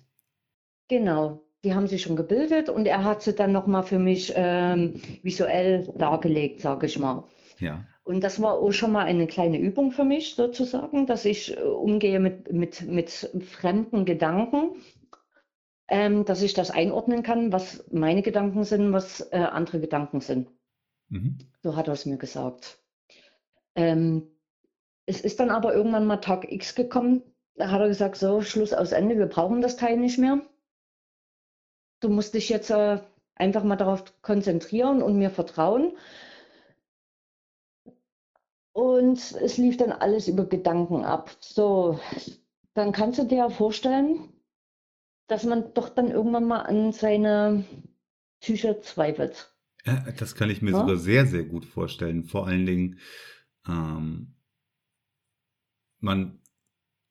genau, die haben sich schon gebildet und er hat sie dann nochmal für mich ähm, visuell dargelegt, sage ich mal. Ja. Und das war auch schon mal eine kleine Übung für mich sozusagen, dass ich äh, umgehe mit, mit, mit fremden Gedanken, ähm, dass ich das einordnen kann, was meine Gedanken sind, was äh, andere Gedanken sind. Mhm. So hat er es mir gesagt. Ähm, es ist dann aber irgendwann mal Tag X gekommen, da hat er gesagt, so, Schluss aus Ende, wir brauchen das Teil nicht mehr. Du musst dich jetzt äh, einfach mal darauf konzentrieren und mir vertrauen. Und es lief dann alles über Gedanken ab. So, dann kannst du dir ja vorstellen, dass man doch dann irgendwann mal an seine Psyche zweifelt. Ja, das kann ich mir Ne? sogar sehr, sehr gut vorstellen. Vor allen Dingen, ähm, man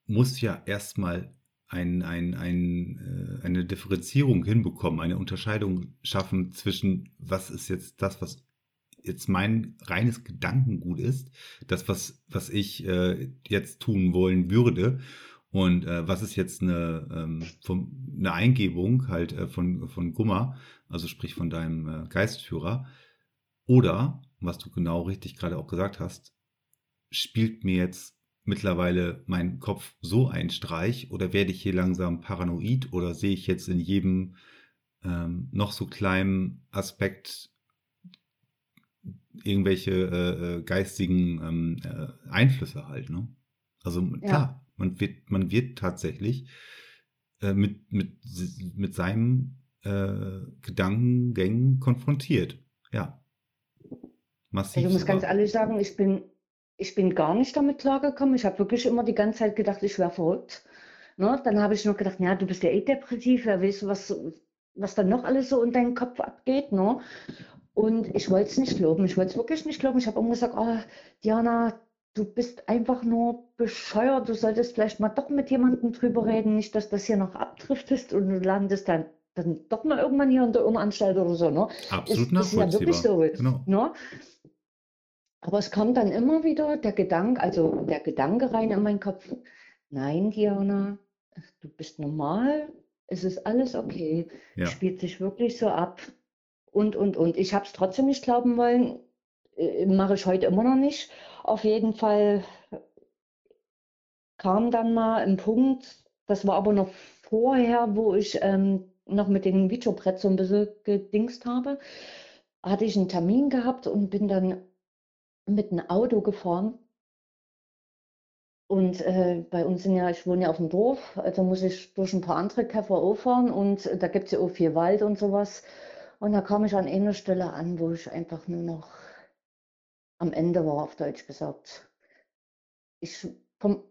muss ja erstmal ein, ein, ein, äh, eine Differenzierung hinbekommen, eine Unterscheidung schaffen zwischen, was ist jetzt das, was jetzt mein reines Gedankengut ist, das, was, was ich äh, jetzt tun wollen würde, und äh, was ist jetzt eine, ähm, vom, eine Eingebung halt äh, von, von Gummer, also sprich von deinem äh, Geistführer, oder, was du genau richtig gerade auch gesagt hast, spielt mir jetzt mittlerweile mein Kopf so einen Streich oder werde ich hier langsam paranoid? Oder sehe ich jetzt in jedem ähm, noch so kleinen Aspekt irgendwelche äh, äh, geistigen ähm, äh, Einflüsse halt, ne? Also Ja, klar, man wird, man wird tatsächlich äh, mit, mit, mit seinen äh, Gedankengängen konfrontiert. Ja, ich massiv muss ganz ehrlich sagen, ich bin, ich bin gar nicht damit klargekommen. Ich habe wirklich immer die ganze Zeit gedacht, ich wäre verrückt. Ne? Dann habe ich nur gedacht, ja, du bist ja eh depressiv, wer weiß, was, was dann noch alles so in deinem Kopf abgeht. Ne? Und ich wollte es nicht glauben. Ich wollte es wirklich nicht glauben. Ich habe immer gesagt, oh, Diana, du bist einfach nur bescheuert. Du solltest vielleicht mal doch mit jemandem drüber reden. Nicht, dass das hier noch abdriftest und du landest dann, dann doch mal irgendwann hier in der Irrenanstalt oder so. Ne? Absolut Ist, ist ja wirklich nachvollziehbar. so. Genau. Ne? Aber es kommt dann immer wieder der Gedanke, also der Gedanke rein in meinen Kopf. Nein, Diana, du bist normal. Es ist alles okay. Ja. Spielt sich wirklich so ab. Und, und, und. Ich habe es trotzdem nicht glauben wollen. Äh, Mache ich heute immer noch nicht. Auf jeden Fall kam dann mal ein Punkt, das war aber noch vorher, wo ich ähm, noch mit dem Videobrett so ein bisschen gedingst habe, hatte ich einen Termin gehabt und bin dann mit einem Auto gefahren. Und äh, bei uns sind ja, ich wohne ja auf dem Dorf, also muss ich durch ein paar andere Käfer fahren und äh, da gibt es ja auch viel Wald und sowas. Und da kam ich an einer Stelle an, wo ich einfach nur noch am Ende war, auf Deutsch gesagt. Ich vom,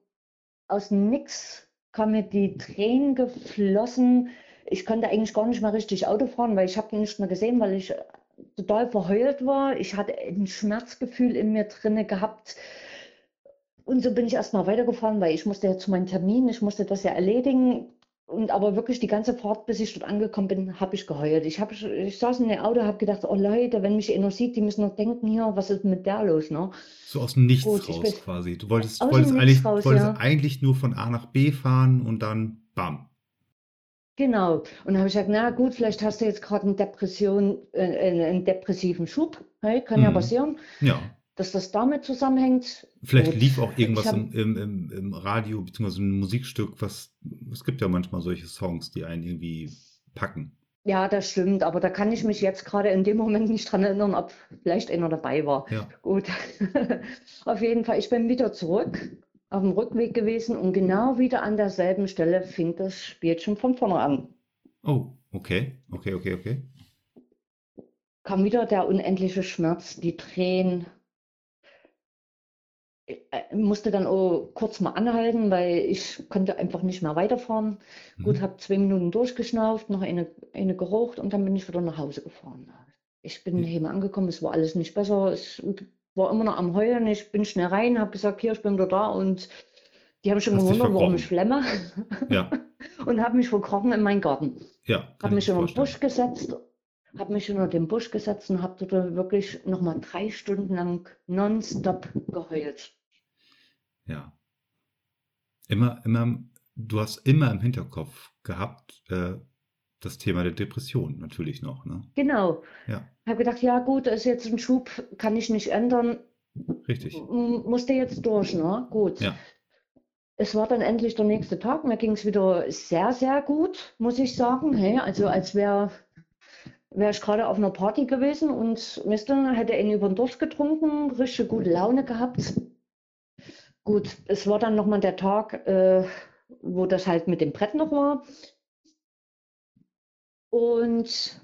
aus nix kamen mir die Tränen geflossen. Ich konnte eigentlich gar nicht mehr richtig Auto fahren, weil ich habe nicht mehr gesehen, weil ich total verheult war. Ich hatte ein Schmerzgefühl in mir drinne gehabt. Und so bin ich erstmal weitergefahren, weil ich musste ja zu meinem Termin, ich musste das ja erledigen. Und aber wirklich die ganze Fahrt, bis ich dort angekommen bin, habe ich geheult. Ich, hab, ich saß in dem Auto, habe gedacht, oh Leute, wenn mich einer sieht, die müssen noch denken, hier, was ist mit der los, ne? So aus dem Nichts Gut, raus quasi. Du wolltest, wolltest, eigentlich, raus, wolltest ja. eigentlich nur von A nach B fahren und dann bam. Genau. Und dann habe ich gesagt, na gut, vielleicht hast du jetzt gerade eine Depression, äh, einen depressiven Schub. Hey, kann mhm. ja passieren. Ja dass das damit zusammenhängt. Vielleicht Gut. lief auch irgendwas hab, im, im, im, Radio bzw. ein Musikstück, was es gibt ja manchmal solche Songs, die einen irgendwie packen. Ja, das stimmt, aber da kann ich mich jetzt gerade in dem Moment nicht dran erinnern, ob vielleicht einer dabei war. Ja. Gut. [laughs] auf jeden Fall, ich bin wieder zurück auf dem Rückweg gewesen und genau wieder an derselben Stelle fing das Spielchen von vorne an. Oh, okay, okay, okay, okay. Kam wieder der unendliche Schmerz, die Tränen, äh, musste dann auch kurz mal anhalten, weil ich konnte einfach nicht mehr weiterfahren. Mhm. Gut, habe zwei Minuten durchgeschnauft, noch eine, eine geraucht und dann bin ich wieder nach Hause gefahren. Ich bin mhm. angekommen, es war alles nicht besser. Es war immer noch am Heulen. Ich bin schnell rein, habe gesagt, hier, ich bin wieder da und die haben schon gewundert, warum ich flemme. Ja. [laughs] und habe mich verkrochen in meinen Garten. Ja. Habe mich in den Busch gesetzt habe mich unter den Busch gesetzt und habe dort wirklich nochmal drei Stunden lang nonstop geheult. Ja. Immer, immer, du hast immer im Hinterkopf gehabt, äh, das Thema der Depression natürlich noch, ne? Genau. Ja. Habe gedacht, ja gut, ist jetzt ein Schub, kann ich nicht ändern. Richtig. Musste jetzt durch, ne? Gut. Ja. Es war dann endlich der nächste Tag. Mir ging es wieder sehr, sehr gut, muss ich sagen. Hey, also als wäre wär ich gerade auf einer Party gewesen und Mister hätte ihn über den Durst getrunken, richtig gute Laune gehabt. Gut, es war dann nochmal der Tag, äh, wo das halt mit dem Brett noch war. Und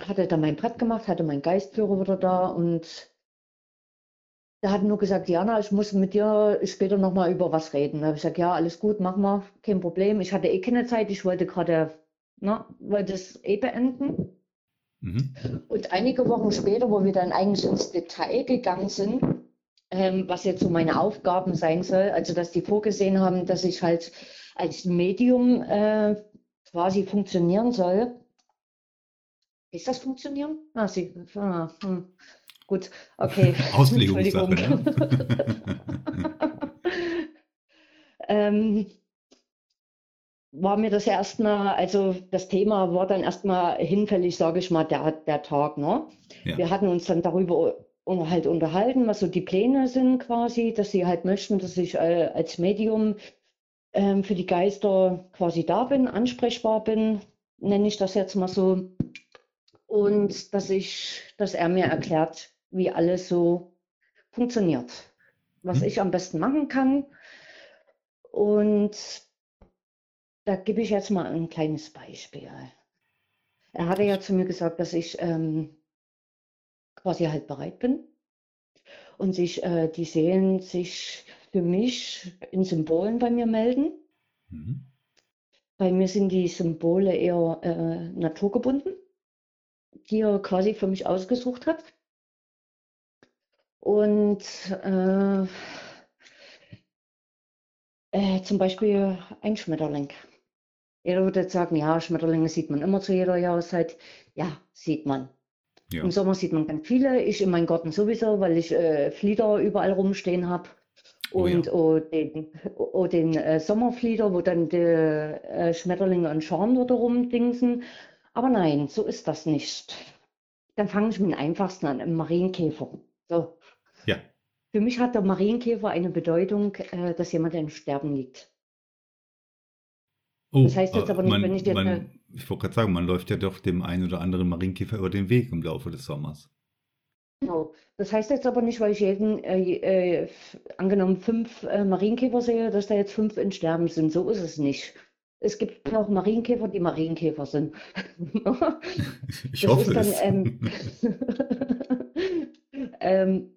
hatte dann mein Brett gemacht, hatte meinen Geistführer wieder da und der hat nur gesagt, Jana, ich muss mit dir später nochmal über was reden. Da habe ich gesagt, ja, alles gut, machen wir, kein Problem. Ich hatte eh keine Zeit, ich wollte gerade, ne, wollte es eh beenden. Mhm. Und einige Wochen später, wo wir dann eigentlich ins Detail gegangen sind, ähm, was jetzt so meine Aufgaben sein soll. Also, dass die vorgesehen haben, dass ich halt als Medium äh, quasi funktionieren soll. Ist das funktionieren? Ah, sie, ah, hm. Gut, okay. [laughs] Auslegungssache, ne? [laughs] ähm, war mir das erstmal, also das Thema war dann erstmal hinfällig, sage ich mal, der, der Tag. Ne? Ja. Wir hatten uns dann darüber halt unterhalten, was so die Pläne sind quasi, dass sie halt möchten, dass ich äh, als Medium ähm, für die Geister quasi da bin, ansprechbar bin, nenne ich das jetzt mal so. Und dass ich, dass er mir erklärt, wie alles so funktioniert, was mhm. ich am besten machen kann. Und da gebe ich jetzt mal ein kleines Beispiel. Er hatte ja zu mir gesagt, dass ich ähm, quasi halt bereit bin und sich äh, die Seelen sich für mich in Symbolen bei mir melden. Mhm. Bei mir sind die Symbole eher äh, naturgebunden, die er quasi für mich ausgesucht hat. Und äh, äh, zum Beispiel ein Schmetterling. Jeder würde jetzt sagen, ja, Schmetterlinge sieht man immer zu jeder Jahreszeit. Ja, sieht man. Ja. Im Sommer sieht man ganz viele. Ich in meinem Garten sowieso, weil ich äh, Flieder überall rumstehen habe. Und oh, ja. oh, den, oh, den äh, Sommerflieder, wo dann die äh, Schmetterlinge und Scharen dort rumdingsen. Aber nein, so ist das nicht. Dann fange ich mit dem einfachsten an, im Marienkäfer. So. Ja. Für mich hat der Marienkäfer eine Bedeutung, äh, dass jemand im Sterben liegt. Oh, das heißt jetzt aber nicht, man, wenn ich dir. Man, ich wollte gerade sagen, man läuft ja doch dem einen oder anderen Marienkäfer über den Weg im Laufe des Sommers. Genau. Das heißt jetzt aber nicht, weil ich jeden, äh, äh, angenommen, fünf äh, Marienkäfer sehe, dass da jetzt fünf in Sterben sind. So ist es nicht. Es gibt auch Marienkäfer, die Marienkäfer sind. [laughs] ich das hoffe dann, ähm, [laughs] ähm,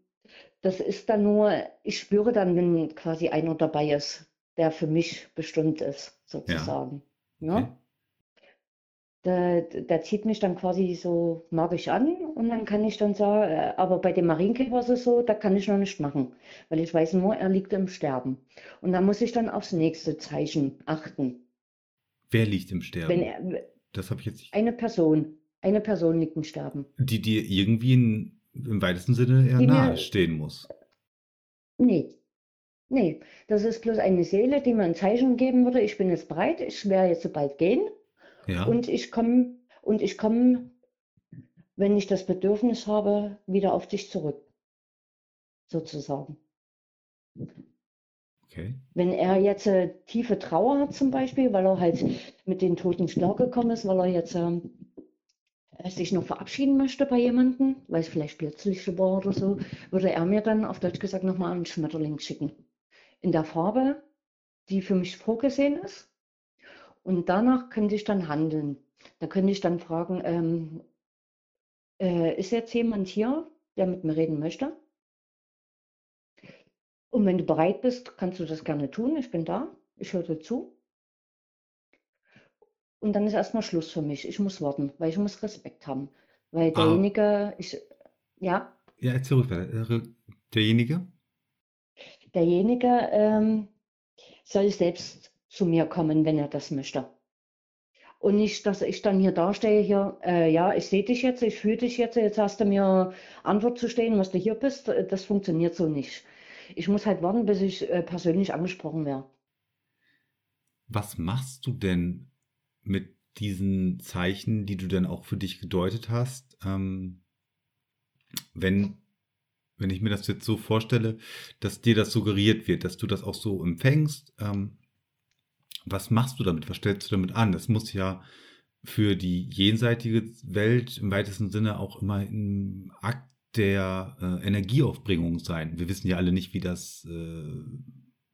das ist dann nur, ich spüre dann, wenn quasi einer dabei ist der für mich bestimmt ist, sozusagen. Ja. Okay. Der, der zieht mich dann quasi so magisch an und dann kann ich dann sagen, äh, aber bei dem Marienkäfer ist es so, da kann ich noch nicht machen, weil ich weiß nur, er liegt im Sterben. Und dann muss ich dann aufs nächste Zeichen achten. Wer liegt im Sterben? Wenn er, das habe ich jetzt nicht. eine Person, eine Person liegt im Sterben. Die dir irgendwie in, im weitesten Sinne eher Die mir- nahe stehen muss. Nee, nee, das ist bloß eine Seele, die mir ein Zeichen geben würde, ich bin jetzt bereit, ich werde jetzt bald gehen Ja. und ich komme und ich komme, wenn ich das Bedürfnis habe, wieder auf dich zurück, sozusagen. okay. Wenn er jetzt äh, tiefe Trauer hat zum Beispiel, weil er halt mit den Toten klargekommen ist, weil er jetzt äh, sich noch verabschieden möchte bei jemandem, weil es vielleicht plötzlich war oder so, würde er mir dann auf Deutsch gesagt nochmal einen Schmetterling schicken. In der Farbe, die für mich vorgesehen ist. Und danach könnte ich dann handeln. Da könnte ich dann fragen, ähm, äh, ist jetzt jemand hier, der mit mir reden möchte? Und wenn du bereit bist, kannst du das gerne tun. Ich bin da, ich höre dir zu. Und dann ist erstmal Schluss für mich. Ich muss warten, weil ich muss Respekt haben. Weil Ah. derjenige, ich, ja, Ja, erzähl ruhig weiter. Äh, Derjenige? derjenige ähm, soll selbst zu mir kommen, wenn er das möchte. Und nicht, dass ich dann hier dastehe, hier, äh, ja, ich sehe dich jetzt, ich fühle dich jetzt, jetzt hast du mir Antwort zu stehen, was du hier bist. Äh, Das funktioniert so nicht. Ich muss halt warten, bis ich äh, persönlich angesprochen werde. Was machst du denn mit diesen Zeichen, die du dann auch für dich gedeutet hast? Ähm, wenn, wenn ich mir das jetzt so vorstelle, dass dir das suggeriert wird, dass du das auch so empfängst, ähm, was machst du damit? Was stellst du damit an? Das muss ja für die jenseitige Welt im weitesten Sinne auch immer ein Akt der äh, Energieaufbringung sein. Wir wissen ja alle nicht, wie das äh,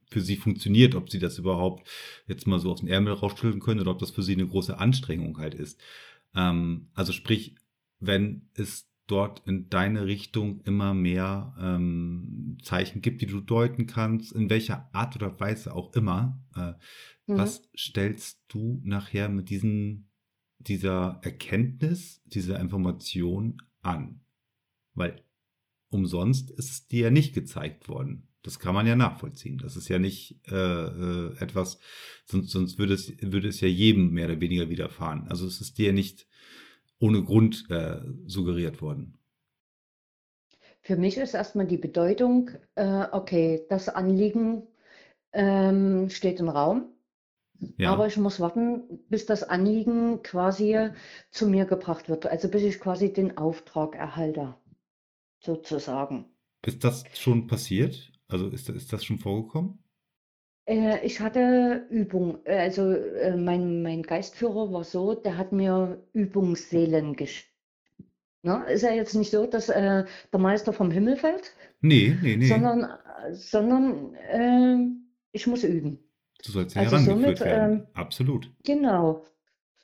für sie funktioniert, ob sie das überhaupt jetzt mal so aus dem Ärmel rausschütteln können oder ob das für sie eine große Anstrengung halt ist. Ähm, also sprich, wenn es dort in deine Richtung immer mehr ähm, Zeichen gibt, die du deuten kannst, in welcher Art oder Weise auch immer, äh, Mhm. was stellst du nachher mit diesen, dieser Erkenntnis, dieser Information an? Weil umsonst ist es dir ja nicht gezeigt worden. Das kann man ja nachvollziehen. Das ist ja nicht äh, äh, etwas, sonst, sonst würde, es, würde es ja jedem mehr oder weniger widerfahren. Also es ist dir nicht ohne Grund äh, suggeriert worden. Für mich ist erstmal die Bedeutung, äh, okay, das Anliegen ähm, steht im Raum, Ja, aber ich muss warten, bis das Anliegen quasi zu mir gebracht wird, also bis ich quasi den Auftrag erhalte, sozusagen. ist das schon passiert? Also ist, ist das schon vorgekommen? Äh, ich hatte Übung, also äh, mein, mein Geistführer war so, der hat mir Übungsseelen geschickt. Ne? Ist ja jetzt nicht so, dass äh, der Meister vom Himmel fällt, Nee, nee, nee. sondern, sondern äh, ich muss üben. Du sollst ja also herangeführt somit, werden. ähm, Absolut. Genau.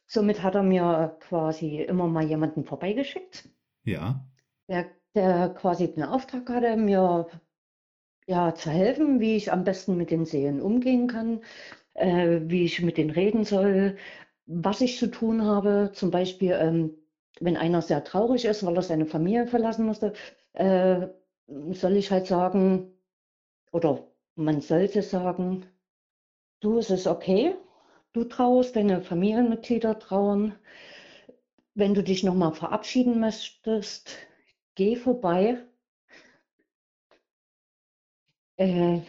Somit hat er mir quasi immer mal jemanden vorbeigeschickt, Ja. der, der quasi den Auftrag hatte, mir ja zu helfen, wie ich am besten mit den Seelen umgehen kann, äh, wie ich mit denen reden soll, was ich zu tun habe. Zum Beispiel, ähm, wenn einer sehr traurig ist, weil er seine Familie verlassen musste, äh, soll ich halt sagen, oder man sollte sagen, du, es ist okay, du trauerst, deine Familienmitglieder trauern. Wenn du dich nochmal verabschieden möchtest, geh vorbei, äh,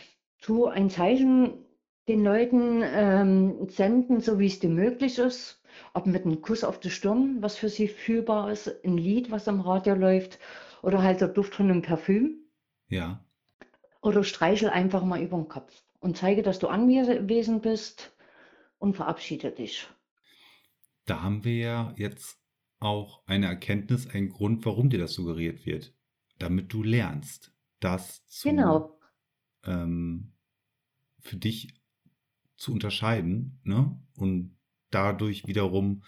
tu ein Zeichen den Leuten ähm, senden, so wie es dir möglich ist. Ob mit einem Kuss auf die Stirn, was für sie fühlbar ist, ein Lied, was am Radio läuft, oder halt der Duft von einem Parfüm. Ja. Oder streichel einfach mal über den Kopf und zeige, dass du anwesend bist und verabschiede dich. Da haben wir ja jetzt auch eine Erkenntnis, einen Grund, warum dir das suggeriert wird. Damit du lernst, das zu, Genau, ähm, für dich zu unterscheiden, ne? Und dadurch wiederum,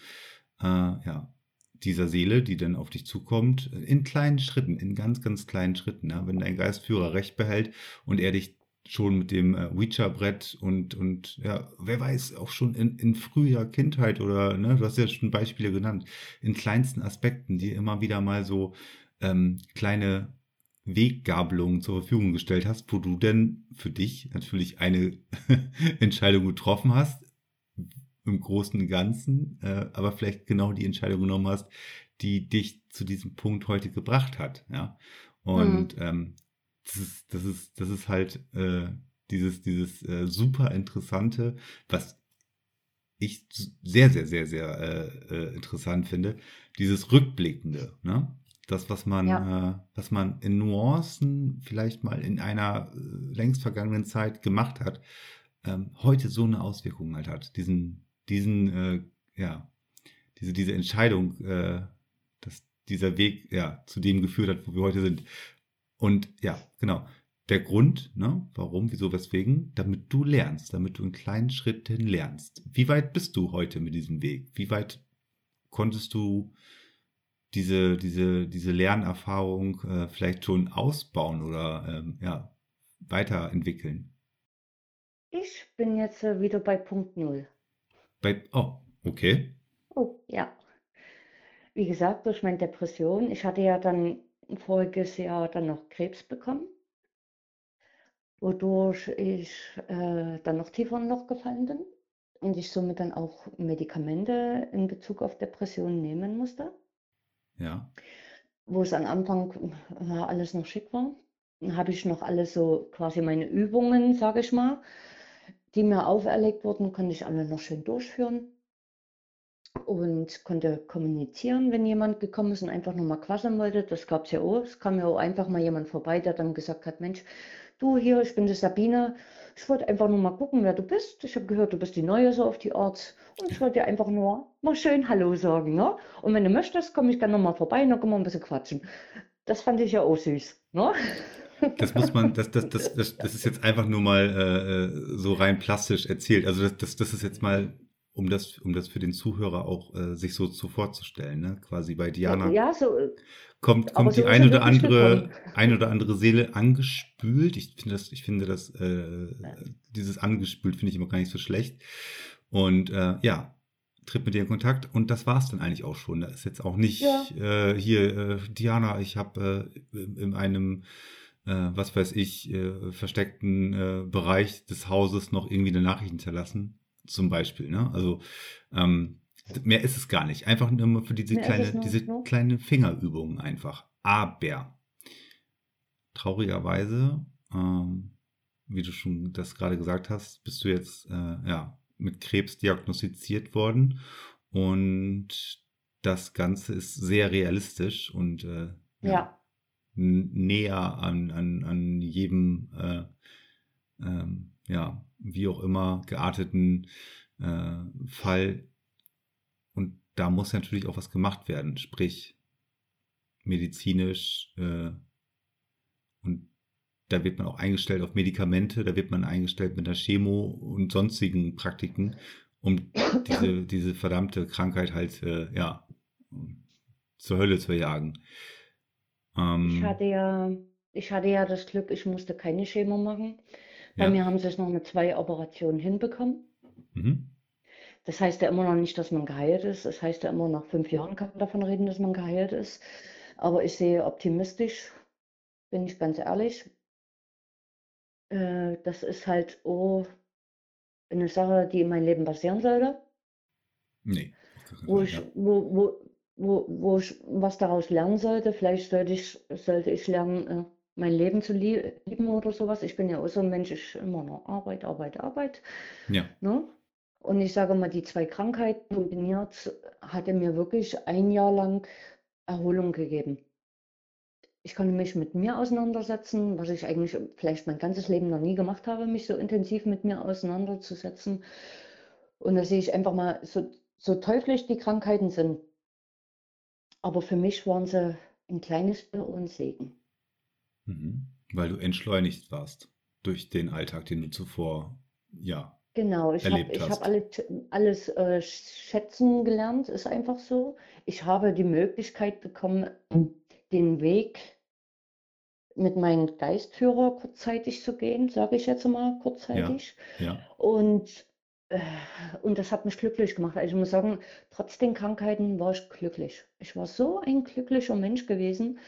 äh, ja, dieser Seele, die dann auf dich zukommt, in kleinen Schritten, in ganz, ganz kleinen Schritten, ja? wenn dein Geistführer recht behält und er dich schon mit dem äh, Ouija-Brett und, und ja, wer weiß, auch schon in, in früher Kindheit oder, ne, du hast ja schon Beispiele genannt, in kleinsten Aspekten, die immer wieder mal so ähm, kleine Weggabelungen zur Verfügung gestellt hast, wo du denn für dich natürlich eine [laughs] Entscheidung getroffen hast, im Großen und Ganzen, äh, aber vielleicht genau die Entscheidung genommen hast, die dich zu diesem Punkt heute gebracht hat, ja. Und mhm. ähm, das ist, das ist, das ist halt äh, dieses, dieses äh, super interessante, was ich sehr, sehr, sehr, sehr äh, äh, interessant finde, dieses Rückblickende, ne? Das, was man, ja. äh, was man in Nuancen vielleicht mal in einer äh, längst vergangenen Zeit gemacht hat, ähm, heute so eine Auswirkung halt hat. Diesen, diesen, äh, ja, diese, diese Entscheidung, äh, dass dieser Weg ja zu dem geführt hat, wo wir heute sind. Und ja, genau. Der Grund, ne, warum, wieso, weswegen, damit du lernst, damit du in kleinen Schritten lernst. Wie weit bist du heute mit diesem Weg? Wie weit konntest du diese, diese, diese Lernerfahrung äh, vielleicht schon ausbauen oder ähm, ja, weiterentwickeln? Ich bin jetzt äh, wieder bei Punkt Null. Bei, oh, okay. Oh, ja. Wie gesagt, durch meine Depression, ich hatte ja dann voriges Jahr dann noch Krebs bekommen, wodurch ich äh, dann noch tiefer in Loch gefallen bin und ich somit dann auch Medikamente in Bezug auf Depressionen nehmen musste. Ja. Wo es am Anfang äh, alles noch schick war, habe ich noch alles so quasi meine Übungen, sage ich mal, die mir auferlegt wurden, konnte ich alle noch schön durchführen und konnte kommunizieren, wenn jemand gekommen ist und einfach nur mal quasseln wollte. Das gab es ja auch. Es kam ja auch einfach mal jemand vorbei, der dann gesagt hat, Mensch, du hier, ich bin die Sabine. Ich wollte einfach nur mal gucken, wer du bist. Ich habe gehört, du bist die Neue so auf die Art. Und ich wollte dir einfach nur mal schön Hallo sagen. Ne? Und wenn du möchtest, komme ich gerne nochmal vorbei und dann können wir ein bisschen quatschen. Das fand ich ja auch süß. Ne? Das muss man, das, das, das, das, das ist jetzt einfach nur mal äh, äh so rein plastisch erzählt. Also das, das, das ist jetzt mal um das, um das für den Zuhörer auch äh, sich so zu vorzustellen, ne? Quasi bei Diana ja, so, äh, kommt, kommt so die ein oder andere, [laughs] ein oder andere Seele angespült. Ich finde das, ich finde das, äh, dieses angespült finde ich immer gar nicht so schlecht. Und äh, ja, tritt mit dir in Kontakt und das war es dann eigentlich auch schon. Da ist jetzt auch nicht ja. äh, hier, äh, Diana, ich habe äh, in einem äh, was weiß ich, äh, versteckten äh, Bereich des Hauses noch irgendwie eine Nachricht hinterlassen zum Beispiel. Ne? Also ähm, mehr ist es gar nicht. Einfach nur für diese kleine, diese nur. kleine Fingerübungen einfach. Aber traurigerweise, ähm, wie du schon das gerade gesagt hast, bist du jetzt äh, ja mit Krebs diagnostiziert worden und das Ganze ist sehr realistisch und äh, ja. ja. Näher an, an, an jedem äh, ähm, ja, wie auch immer, gearteten äh, Fall. Und da muss natürlich auch was gemacht werden, sprich medizinisch. Äh, und da wird man auch eingestellt auf Medikamente, da wird man eingestellt mit der Chemo und sonstigen Praktiken, um diese, diese verdammte Krankheit halt, äh, ja, zur Hölle zu jagen. Ähm, ich hatte ja, ich hatte ja das Glück, ich musste keine Chemo machen. Bei ja. mir haben sie es noch mit zwei Operationen hinbekommen. Mhm. Das heißt ja immer noch nicht, dass man geheilt ist. Das heißt ja immer, nach fünf Jahren kann man davon reden, dass man geheilt ist. Aber ich sehe optimistisch, bin ich ganz ehrlich. Äh, das ist halt oh, eine Sache, die in meinem Leben passieren sollte. Nee. Wo ich, wo, wo, wo, wo ich was daraus lernen sollte. Vielleicht sollte ich, sollte ich lernen, äh, mein Leben zu lieben oder sowas. Ich bin ja auch so ein Mensch, ich immer noch Arbeit, Arbeit, Arbeit. Ja. Ne? Und ich sage mal, die zwei Krankheiten kombiniert hatte mir wirklich ein Jahr lang Erholung gegeben. Ich konnte mich mit mir auseinandersetzen, was ich eigentlich vielleicht mein ganzes Leben noch nie gemacht habe, mich so intensiv mit mir auseinanderzusetzen. Und da sehe ich einfach mal, so, so teuflisch die Krankheiten sind. Aber für mich waren sie ein kleines und Segen. Mhm. Weil du entschleunigt warst durch den Alltag, den du zuvor, ja, Genau, ich habe ich hab alle, alles äh, schätzen gelernt, ist einfach so. Ich habe die Möglichkeit bekommen, den Weg mit meinem Geistführer kurzzeitig zu gehen, sage ich jetzt mal Ja, kurzzeitig. ja, Und, äh, und das hat mich glücklich gemacht. Also ich muss sagen, trotz den Krankheiten war ich glücklich. Ich war so ein glücklicher Mensch gewesen.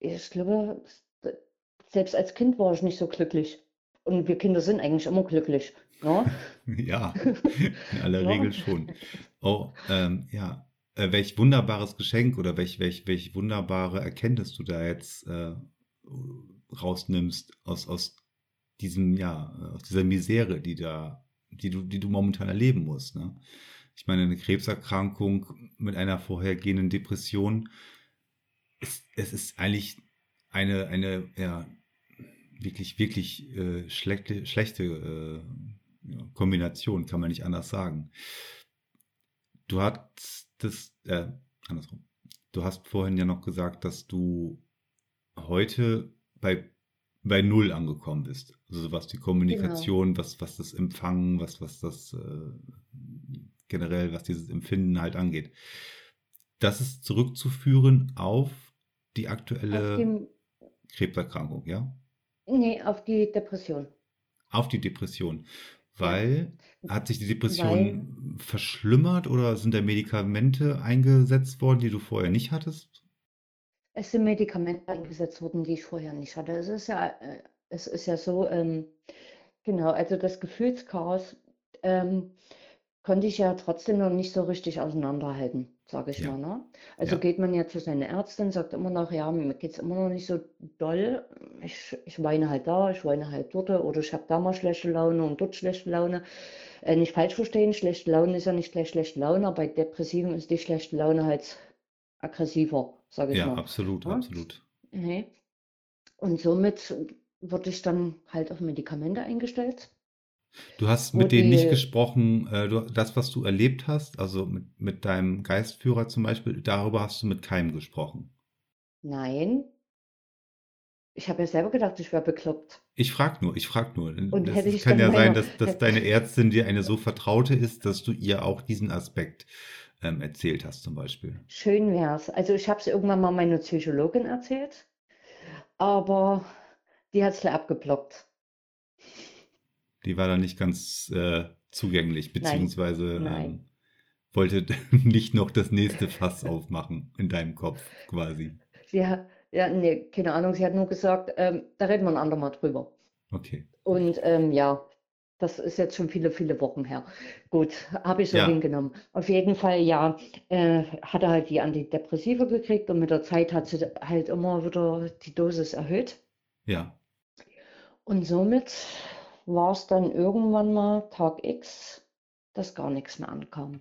Ich glaube, selbst als Kind war ich nicht so glücklich. Und wir Kinder sind eigentlich immer glücklich. Ne? [laughs] ja, in aller Ja. [laughs] Regel schon. Oh, ähm, ja. Äh, welch wunderbares Geschenk oder welch, welch, welch wunderbare Erkenntnis du da jetzt äh, rausnimmst aus, aus diesem, ja, aus dieser Misere, die da, die du, die du momentan erleben musst. Ne? Ich meine, eine Krebserkrankung mit einer vorhergehenden Depression, ist, es ist eigentlich eine, eine, ja, wirklich, wirklich äh, schlechte, schlechte äh, ja, Kombination, kann man nicht anders sagen. Du hast das, äh, andersrum. Du hast vorhin ja noch gesagt, dass du heute bei, bei Null angekommen bist. Also was die Kommunikation, was, was das Empfangen, was, was das äh, generell, was dieses Empfinden halt angeht. Das ist zurückzuführen auf die Auf aktuelle die, Krebserkrankung, ja? nee, auf die Depression. Auf die Depression. Weil hat sich die weil Depression verschlimmert oder sind da Medikamente eingesetzt worden, die du vorher nicht hattest? es sind Medikamente eingesetzt worden, die ich vorher nicht hatte. Es ist ja, äh, es ist ja so, ähm, genau, also das Gefühlschaos ähm, konnte ich ja trotzdem noch nicht so richtig auseinanderhalten, sage ich Ja, mal, ne? Also ja, geht man ja zu seiner Ärztin, sagt immer noch, ja, mir geht es immer noch nicht so doll. Ich, ich weine halt da, ich weine halt dort oder ich habe da mal schlechte Laune und dort schlechte Laune. Äh, nicht falsch verstehen, schlechte Laune ist ja nicht gleich schlechte Laune, aber bei Depressiven ist die schlechte Laune halt aggressiver, sage ich ja, mal. absolut, Ne? absolut. Nee. Und somit wurde ich dann halt auf Medikamente eingestellt, Du hast mit denen nicht die, gesprochen, äh, du, das, was du erlebt hast, also mit, mit deinem Geistführer zum Beispiel, darüber hast du mit keinem gesprochen. nein, ich habe ja selber gedacht, ich wäre bekloppt. Ich frag nur, ich frag nur. Und Das, hätte es ich kann ja sein, dass, dass deine Ärztin dir eine so Vertraute ist, dass du ihr auch diesen Aspekt ähm, erzählt hast, zum Beispiel. schön wär's. Also ich habe es irgendwann mal meiner Psychologin erzählt, aber die hat es abgeblockt. Die war dann nicht ganz äh, zugänglich, Nein, beziehungsweise nein. ähm, wollte [laughs] nicht noch das nächste Fass aufmachen in deinem Kopf quasi. Sie hat, ja, nee, keine Ahnung, sie hat nur gesagt, ähm, da reden wir ein andermal drüber. Okay. Und ähm, ja, das ist jetzt schon viele, viele Wochen her. Gut, habe ich so Ja, hingenommen. Auf jeden Fall, ja, äh, hat er halt die Antidepressiva gekriegt und mit der Zeit hat sie halt immer wieder die Dosis erhöht. ja, Und somit war es dann irgendwann mal Tag X, dass gar nichts mehr ankam.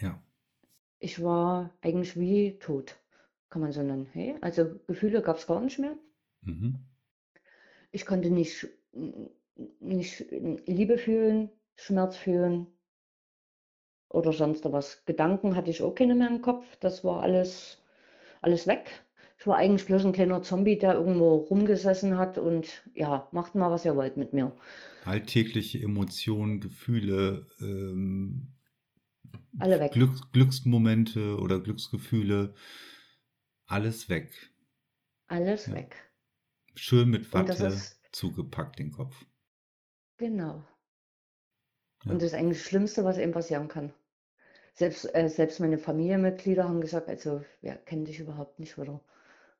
ja. Ich war eigentlich wie tot, kann man so nennen. Hey? Also Gefühle gab es gar nicht mehr. Mhm. Ich konnte nicht, nicht Liebe fühlen, Schmerz fühlen oder sonst was. Gedanken hatte ich auch keine mehr im Kopf. Das war alles, alles weg. War eigentlich bloß ein kleiner Zombie, der irgendwo rumgesessen hat und ja, macht mal, was ihr wollt mit mir. Alltägliche Emotionen, Gefühle, ähm, Alle weg. Glücks Glücksmomente oder Glücksgefühle, alles weg. Alles Ja. weg. Schön mit Und Watte ist, zugepackt, den Kopf. genau. Und Ja, das ist eigentlich das Schlimmste, was eben passieren kann. Selbst, äh, selbst meine Familienmitglieder haben gesagt, also wir kennen dich überhaupt nicht wieder.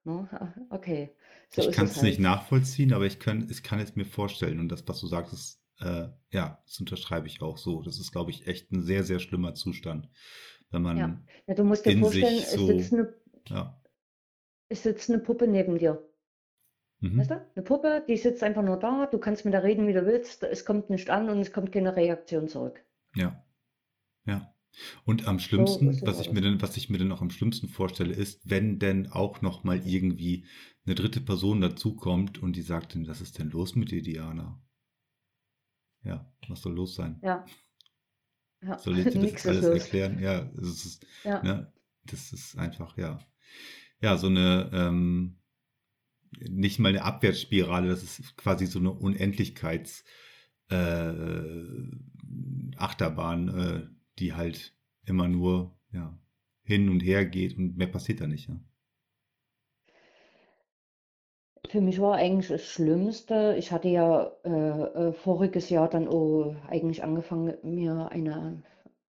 Ne? [laughs] Okay, so ich kann es es nicht halt. nachvollziehen, aber ich kann, ich kann es mir vorstellen. Und das, was du sagst, ist, äh, ja, das unterschreibe ich auch so. Das ist, glaube ich, echt ein sehr, sehr schlimmer Zustand, wenn Ja. man Ja, du musst dir in vorstellen, sich es sitzt so, eine, ja, es sitzt eine Puppe neben dir. Weißt mhm. du? Eine Puppe, die sitzt einfach nur da, du kannst mit der reden, wie du willst, es kommt nicht an und es kommt keine Reaktion zurück. ja, ja. Und am So schlimmsten, es was ich mir denn, was ich mir denn auch am schlimmsten vorstelle, ist, wenn denn auch noch mal irgendwie eine dritte Person dazukommt und die sagt was ist denn los mit dir, Diana? Ja, was soll los sein? Ja, ja, Soll ich dir das alles los. erklären? Ja, es ist, Ja, ne, das ist einfach, ja. Ja, so eine, ähm, nicht mal eine Abwärtsspirale, das ist quasi so eine Unendlichkeits, äh, Achterbahn, äh, die halt immer nur, ja, hin und her geht und mehr passiert da nicht, ja. Für mich war eigentlich das Schlimmste, ich hatte ja äh, äh, voriges Jahr dann auch eigentlich angefangen, mir eine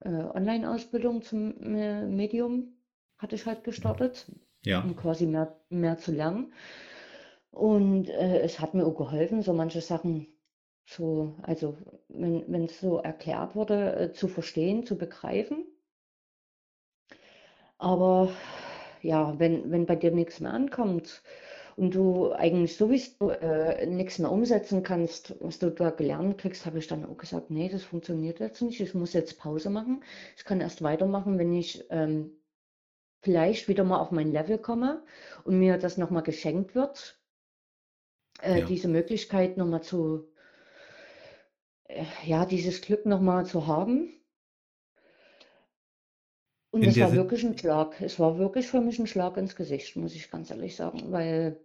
äh, Online-Ausbildung zum äh, Medium hatte ich halt gestartet, Ja, um quasi mehr, mehr zu lernen. Und äh, es hat mir auch geholfen, so manche Sachen so, also wenn, es so erklärt wurde, äh, zu verstehen, zu begreifen. Aber ja, wenn, wenn bei dir nichts mehr ankommt und du eigentlich sowieso äh, nichts mehr umsetzen kannst, was du da gelernt kriegst, habe ich dann auch gesagt, nee, das funktioniert jetzt nicht. Ich muss jetzt Pause machen. Ich kann erst weitermachen, wenn ich ähm, vielleicht wieder mal auf mein Level komme und mir das nochmal geschenkt wird, äh, ja. diese Möglichkeit nochmal zu, ja, dieses Glück nochmal zu haben. Und es war Si- wirklich ein Schlag. Es war wirklich für mich ein Schlag ins Gesicht, muss ich ganz ehrlich sagen. Weil,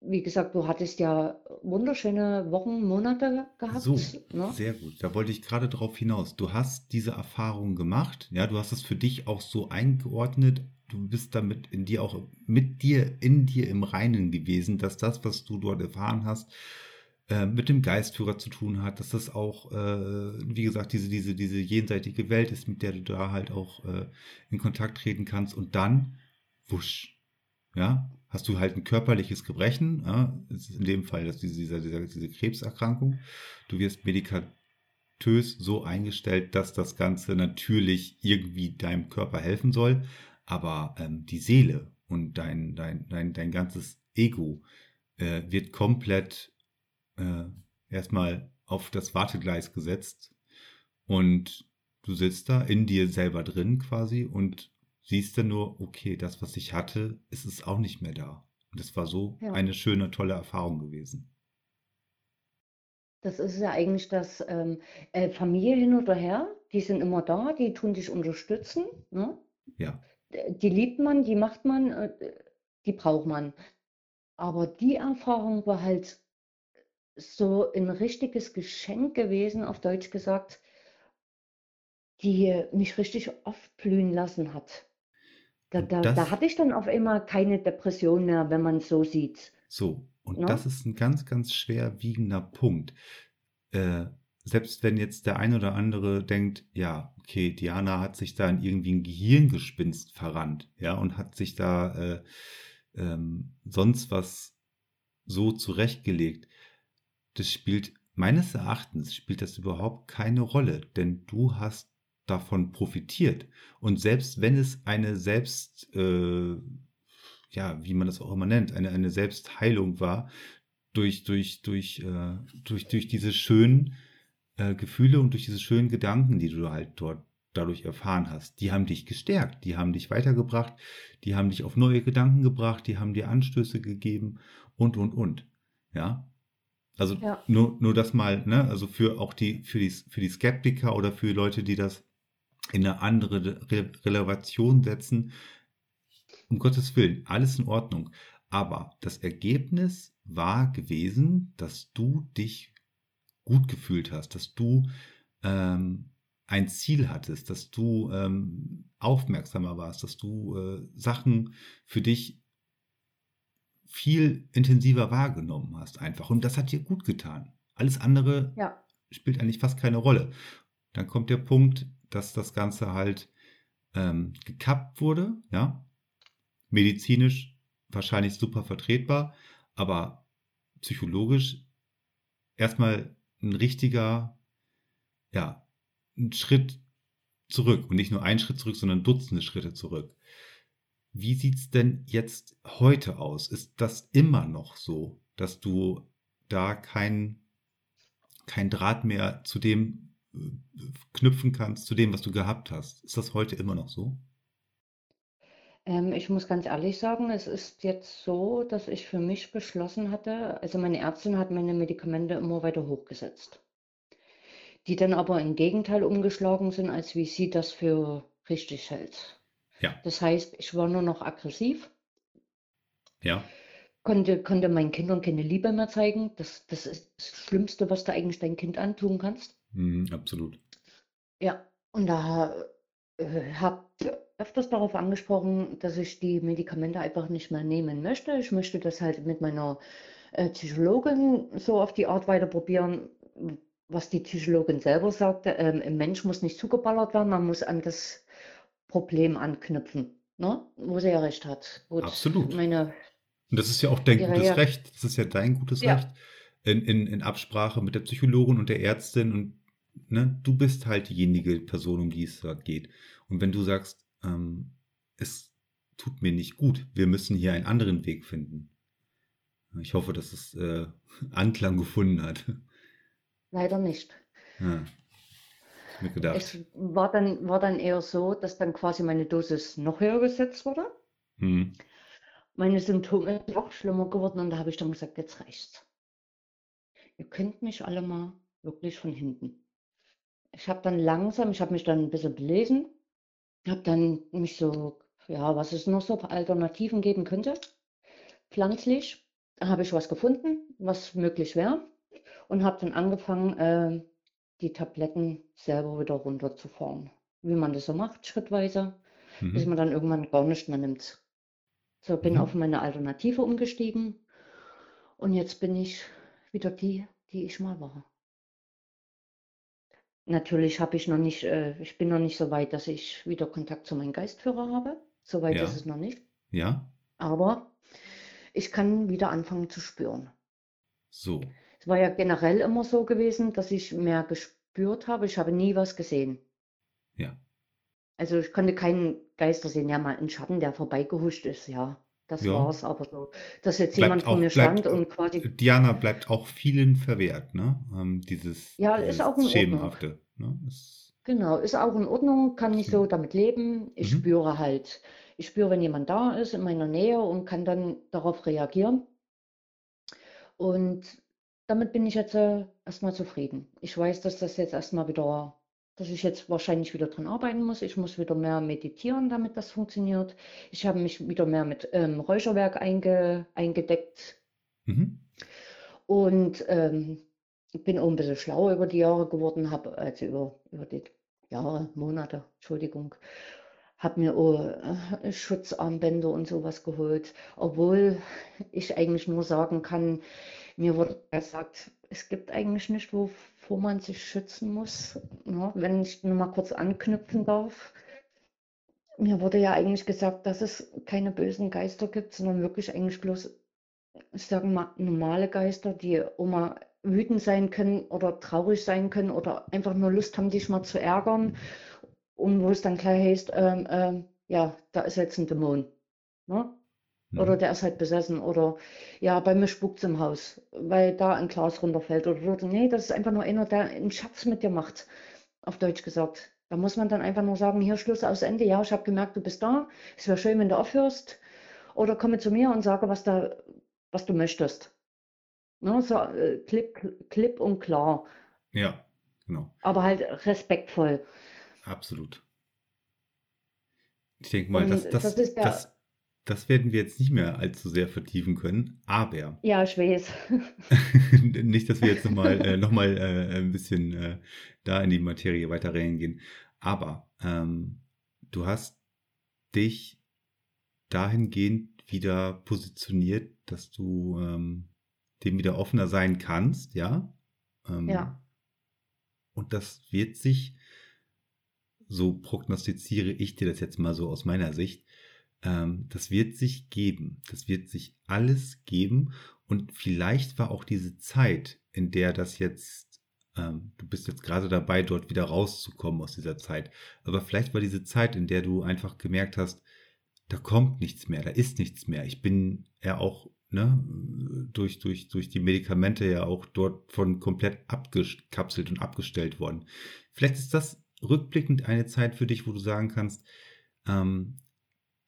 wie gesagt, du hattest ja wunderschöne Wochen, Monate So, gehabt, ne? sehr gut. Da wollte ich gerade drauf hinaus. Du hast diese Erfahrung gemacht, ja, du hast es für dich auch so eingeordnet. Du bist damit in dir auch mit dir, in dir im Reinen gewesen, dass das, was du dort erfahren hast, äh, mit dem Geistführer zu tun hat, dass das auch, äh, wie gesagt, diese, diese, diese jenseitige Welt ist, mit der du da halt auch äh, in Kontakt treten kannst. Und dann, wusch, ja, hast du halt ein körperliches Gebrechen, ja, in dem Fall das, diese, diese, diese, diese Krebserkrankung. Du wirst medikatös so eingestellt, dass das Ganze natürlich irgendwie deinem Körper helfen soll, aber ähm, die Seele und dein, dein, dein, dein ganzes Ego äh, wird komplett äh, erstmal auf das Wartegleis gesetzt und du sitzt da in dir selber drin quasi und siehst dann nur, okay, das, was ich hatte, ist es auch nicht mehr da. Und es war so Ja. eine schöne, tolle Erfahrung gewesen. Das ist ja eigentlich das ähm, äh, Familie hin oder her, die sind immer da, die tun dich unterstützen, ne? Ja, Die liebt man, die macht man, äh, die braucht man. Aber die Erfahrung war halt so ein richtiges Geschenk gewesen, auf Deutsch gesagt, die mich richtig aufblühen lassen hat. Da, da, da hatte ich dann auf einmal keine Depression mehr, wenn man es so sieht, so, und ne? das ist ein ganz, ganz schwerwiegender Punkt. Äh, selbst wenn jetzt der ein oder andere denkt, ja, okay, Diana hat sich da in irgendwie ein Gehirngespinst verrannt, ja, und hat sich da äh, ähm, sonst was so zurechtgelegt. Das spielt, meines Erachtens spielt das überhaupt keine Rolle, denn du hast davon profitiert. Und selbst wenn es eine Selbst, äh, ja, wie man das auch immer nennt, eine, eine Selbstheilung war, durch, durch, durch, äh, durch, durch diese schönen äh, Gefühle und durch diese schönen Gedanken, die du halt dort dadurch erfahren hast, die haben dich gestärkt, die haben dich weitergebracht, die haben dich auf neue Gedanken gebracht, die haben dir Anstöße gegeben und, und, und. Ja, also Ja, nur, nur das mal, ne, also für auch die, für die, für die Skeptiker oder für Leute, die das in eine andere Re Relevation setzen, um Gottes Willen, alles in Ordnung. Aber das Ergebnis war gewesen, dass du dich gut gefühlt hast, dass du ähm, ein Ziel hattest, dass du ähm, aufmerksamer warst, dass du äh, Sachen für dich viel intensiver wahrgenommen hast einfach. Und das hat dir gut getan. Alles andere ja, spielt eigentlich fast keine Rolle. Dann kommt der Punkt, dass das Ganze halt ähm, gekappt wurde, ja. Medizinisch wahrscheinlich super vertretbar, aber psychologisch erstmal ein richtiger, ja, ein Schritt zurück. Und nicht nur ein Schritt zurück, sondern Dutzende Schritte zurück. Wie sieht's denn jetzt heute aus? Ist das immer noch so, dass du da kein, kein Draht mehr zu dem äh, knüpfen kannst, zu dem, was du gehabt hast? Ist das heute immer noch so? ähm, ich muss ganz ehrlich sagen, es ist jetzt so, dass ich für mich beschlossen hatte, also meine Ärztin hat meine Medikamente immer weiter hochgesetzt, die dann aber im Gegenteil umgeschlagen sind, als wie sie das für richtig hält. Ja, Das heißt, ich war nur noch aggressiv, ja, konnte, konnte meinen Kindern keine Liebe mehr zeigen. Das, das ist das Schlimmste, was du eigentlich deinem Kind antun kannst. mm, absolut. Ja, und da äh, hab, öfters darauf angesprochen, dass ich die Medikamente einfach nicht mehr nehmen möchte. Ich möchte das halt mit meiner äh, Psychologin so auf die Art weiter probieren, was die Psychologin selber sagte. Ähm, ein Mensch muss nicht zugeballert werden, man muss an das Problem anknüpfen, ne? wo sie ja recht hat. Gut, Absolut. Meine, Und das ist ja auch dein gutes ja, Recht. Das ist ja dein gutes ja. Recht. In, in, in Absprache mit der Psychologin und der Ärztin und ne, du bist halt diejenige Person, um die es geht. Und wenn du sagst, ähm, es tut mir nicht gut, wir müssen hier einen anderen Weg finden. Ich hoffe, dass es äh, [laughs] Anklang gefunden hat. Leider nicht. Ja mir gedacht. Es war dann, war dann eher so, dass dann quasi meine Dosis noch höher gesetzt wurde. Hm. Meine Symptome sind auch schlimmer geworden und da habe ich dann gesagt, jetzt reicht's. Ihr könnt mich alle mal wirklich von hinten. Ich habe dann langsam, ich habe mich dann ein bisschen belesen, habe dann mich so, ja, was es noch so für Alternativen geben könnte, pflanzlich. Habe ich was gefunden, was möglich wäre und habe dann angefangen, äh, die Tabletten selber wieder runterzufahren. Wie man das so macht, schrittweise, mhm. bis man dann irgendwann gar nicht mehr nimmt. So bin mhm. auf meine Alternative umgestiegen und jetzt bin ich wieder die, die ich mal war. Natürlich habe ich noch nicht, äh, ich bin noch nicht so weit, dass ich wieder Kontakt zu meinem Geistführer habe. So weit ja. ist es noch nicht. Ja. Aber ich kann wieder anfangen zu spüren. So. Es war ja generell immer so gewesen, dass ich mehr gespürt habe. Ich habe nie was gesehen. Ja. Also ich konnte keinen Geister sehen. Ja, mal einen Schatten, der vorbeigehuscht ist, ja. Das ja. es aber so. Dass jetzt bleibt jemand vor mir stand und quasi. Diana bleibt auch vielen verwehrt, ne? Ähm, dieses ja, ist auch in Schemenhafte. Ne? Ist genau, ist auch in Ordnung, kann ich so damit leben. Ich mhm. spüre halt, ich spüre, wenn jemand da ist in meiner Nähe und kann dann darauf reagieren. Und damit bin ich jetzt äh, erstmal zufrieden. Ich weiß, dass das jetzt erstmal wieder, dass ich jetzt wahrscheinlich wieder dran arbeiten muss. Ich muss wieder mehr meditieren, damit das funktioniert. Ich habe mich wieder mehr mit ähm, Räucherwerk einge, eingedeckt. Mhm. Und ähm, bin auch ein bisschen schlauer über die Jahre geworden, habe also über, über die Jahre, Monate, Entschuldigung, habe mir auch äh, Schutzarmbänder und sowas geholt, obwohl ich eigentlich nur sagen kann, mir wurde gesagt, es gibt eigentlich nicht, wovor man sich schützen muss. Ja, wenn ich nur mal kurz anknüpfen darf. Mir wurde ja eigentlich gesagt, dass es keine bösen Geister gibt, sondern wirklich eigentlich bloß, ich sage mal, normale Geister, die mal wütend sein können oder traurig sein können oder einfach nur Lust haben, dich mal zu ärgern. Und wo es dann gleich heißt, ähm, ähm, ja, da ist jetzt ein Dämon. Ne? Oder mhm. der ist halt besessen. Oder ja, bei mir spuckt es im Haus, weil da ein Glas runterfällt. Oder, oder nee, das ist einfach nur einer, der einen Schatz mit dir macht, auf Deutsch gesagt. Da muss man dann einfach nur sagen, hier Schluss aus Ende. Ja, ich habe gemerkt, du bist da. Es wäre schön, wenn du aufhörst. Oder komme zu mir und sage, was, da, was du möchtest. Ne, so äh, klipp, klipp und klar. Ja, genau. Aber halt respektvoll. Absolut. Ich denke mal, das, das, das, das, das werden wir jetzt nicht mehr allzu sehr vertiefen können, aber. Ja, ich weiß. [laughs] nicht, dass wir jetzt nochmal äh, noch mal, äh, ein bisschen äh, da in die Materie weiter reingehen. Aber ähm, du hast dich dahingehend wieder positioniert, dass du ähm, dem wieder offener sein kannst, ja? Ähm, ja. Und das wird sich, so prognostiziere ich dir das jetzt mal so aus meiner Sicht, das wird sich geben. Das wird sich alles geben. Und vielleicht war auch diese Zeit, in der das jetzt, ähm, du bist jetzt gerade dabei, dort wieder rauszukommen aus dieser Zeit. Aber vielleicht war diese Zeit, in der du einfach gemerkt hast, da kommt nichts mehr, da ist nichts mehr. Ich bin ja auch ne, durch, durch, durch die Medikamente ja auch dort von komplett abgekapselt und abgestellt worden. Vielleicht ist das rückblickend eine Zeit für dich, wo du sagen kannst, ähm,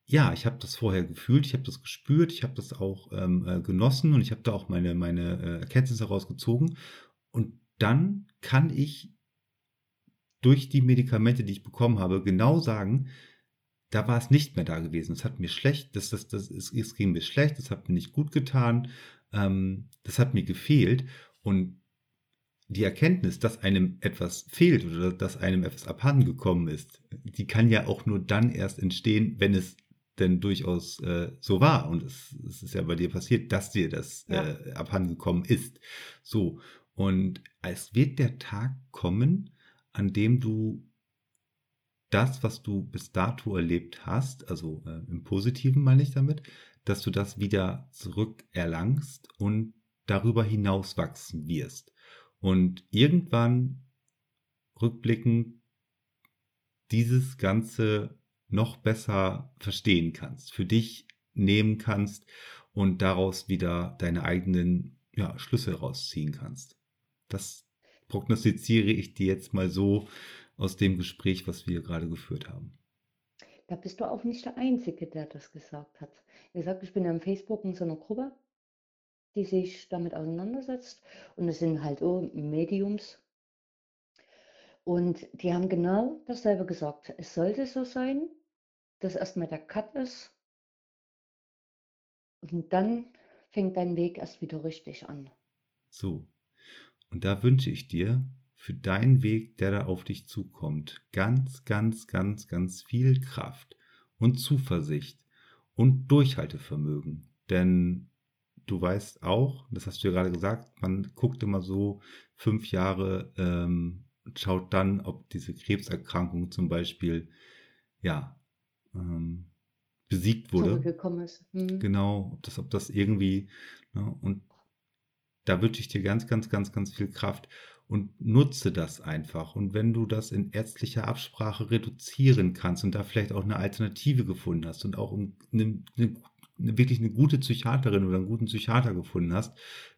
ja, ich habe das vorher gefühlt, ich habe das gespürt, ich habe das auch ähm, äh, genossen und ich habe da auch meine, meine äh, Erkenntnisse rausgezogen. Und dann kann ich durch die Medikamente, die ich bekommen habe, genau sagen, da war es nicht mehr da gewesen. Es hat mir schlecht, das, das, das, es, es ging mir schlecht, es hat mir nicht gut getan, ähm, das hat mir gefehlt. Und die Erkenntnis, dass einem etwas fehlt oder dass einem etwas abhanden gekommen ist, die kann ja auch nur dann erst entstehen, wenn es denn durchaus äh, so war. Und es, es, ist ja bei dir passiert, dass dir das ja. äh, abhanden gekommen ist. So. Und es wird der Tag kommen, an dem du das, was du bis dato erlebt hast, also äh, im Positiven meine ich damit, dass du das wieder zurückerlangst und darüber hinaus wachsen wirst. Und irgendwann rückblickend dieses Ganze noch besser verstehen kannst, für dich nehmen kannst und daraus wieder deine eigenen ja, Schlüsse rausziehen kannst. Das prognostiziere ich dir jetzt mal so aus dem Gespräch, was wir gerade geführt haben. Da bist du auch nicht der Einzige, der das gesagt hat. Wie gesagt, ich bin ja im Facebook in so einer Gruppe, die sich damit auseinandersetzt. Und es sind halt auch Mediums. Und die haben genau dasselbe gesagt. Es sollte so sein, dass erstmal der Cut ist. Und dann fängt dein Weg erst wieder richtig an. So. Und da wünsche ich dir für deinen Weg, der da auf dich zukommt, ganz, ganz, ganz, ganz viel Kraft und Zuversicht und Durchhaltevermögen. Denn du weißt auch, das hast du ja gerade gesagt, man guckt immer so fünf Jahre, ähm, schaut dann, ob diese Krebserkrankung zum Beispiel, ja, ähm, besiegt wurde. ist. Mhm. Genau, ob das, ob das irgendwie, ne, und da wünsche ich dir ganz, ganz, ganz, ganz viel Kraft und nutze das einfach. Und wenn du das in ärztlicher Absprache reduzieren kannst und da vielleicht auch eine Alternative gefunden hast und auch eine, eine, wirklich eine gute Psychiaterin oder einen guten Psychiater gefunden hast,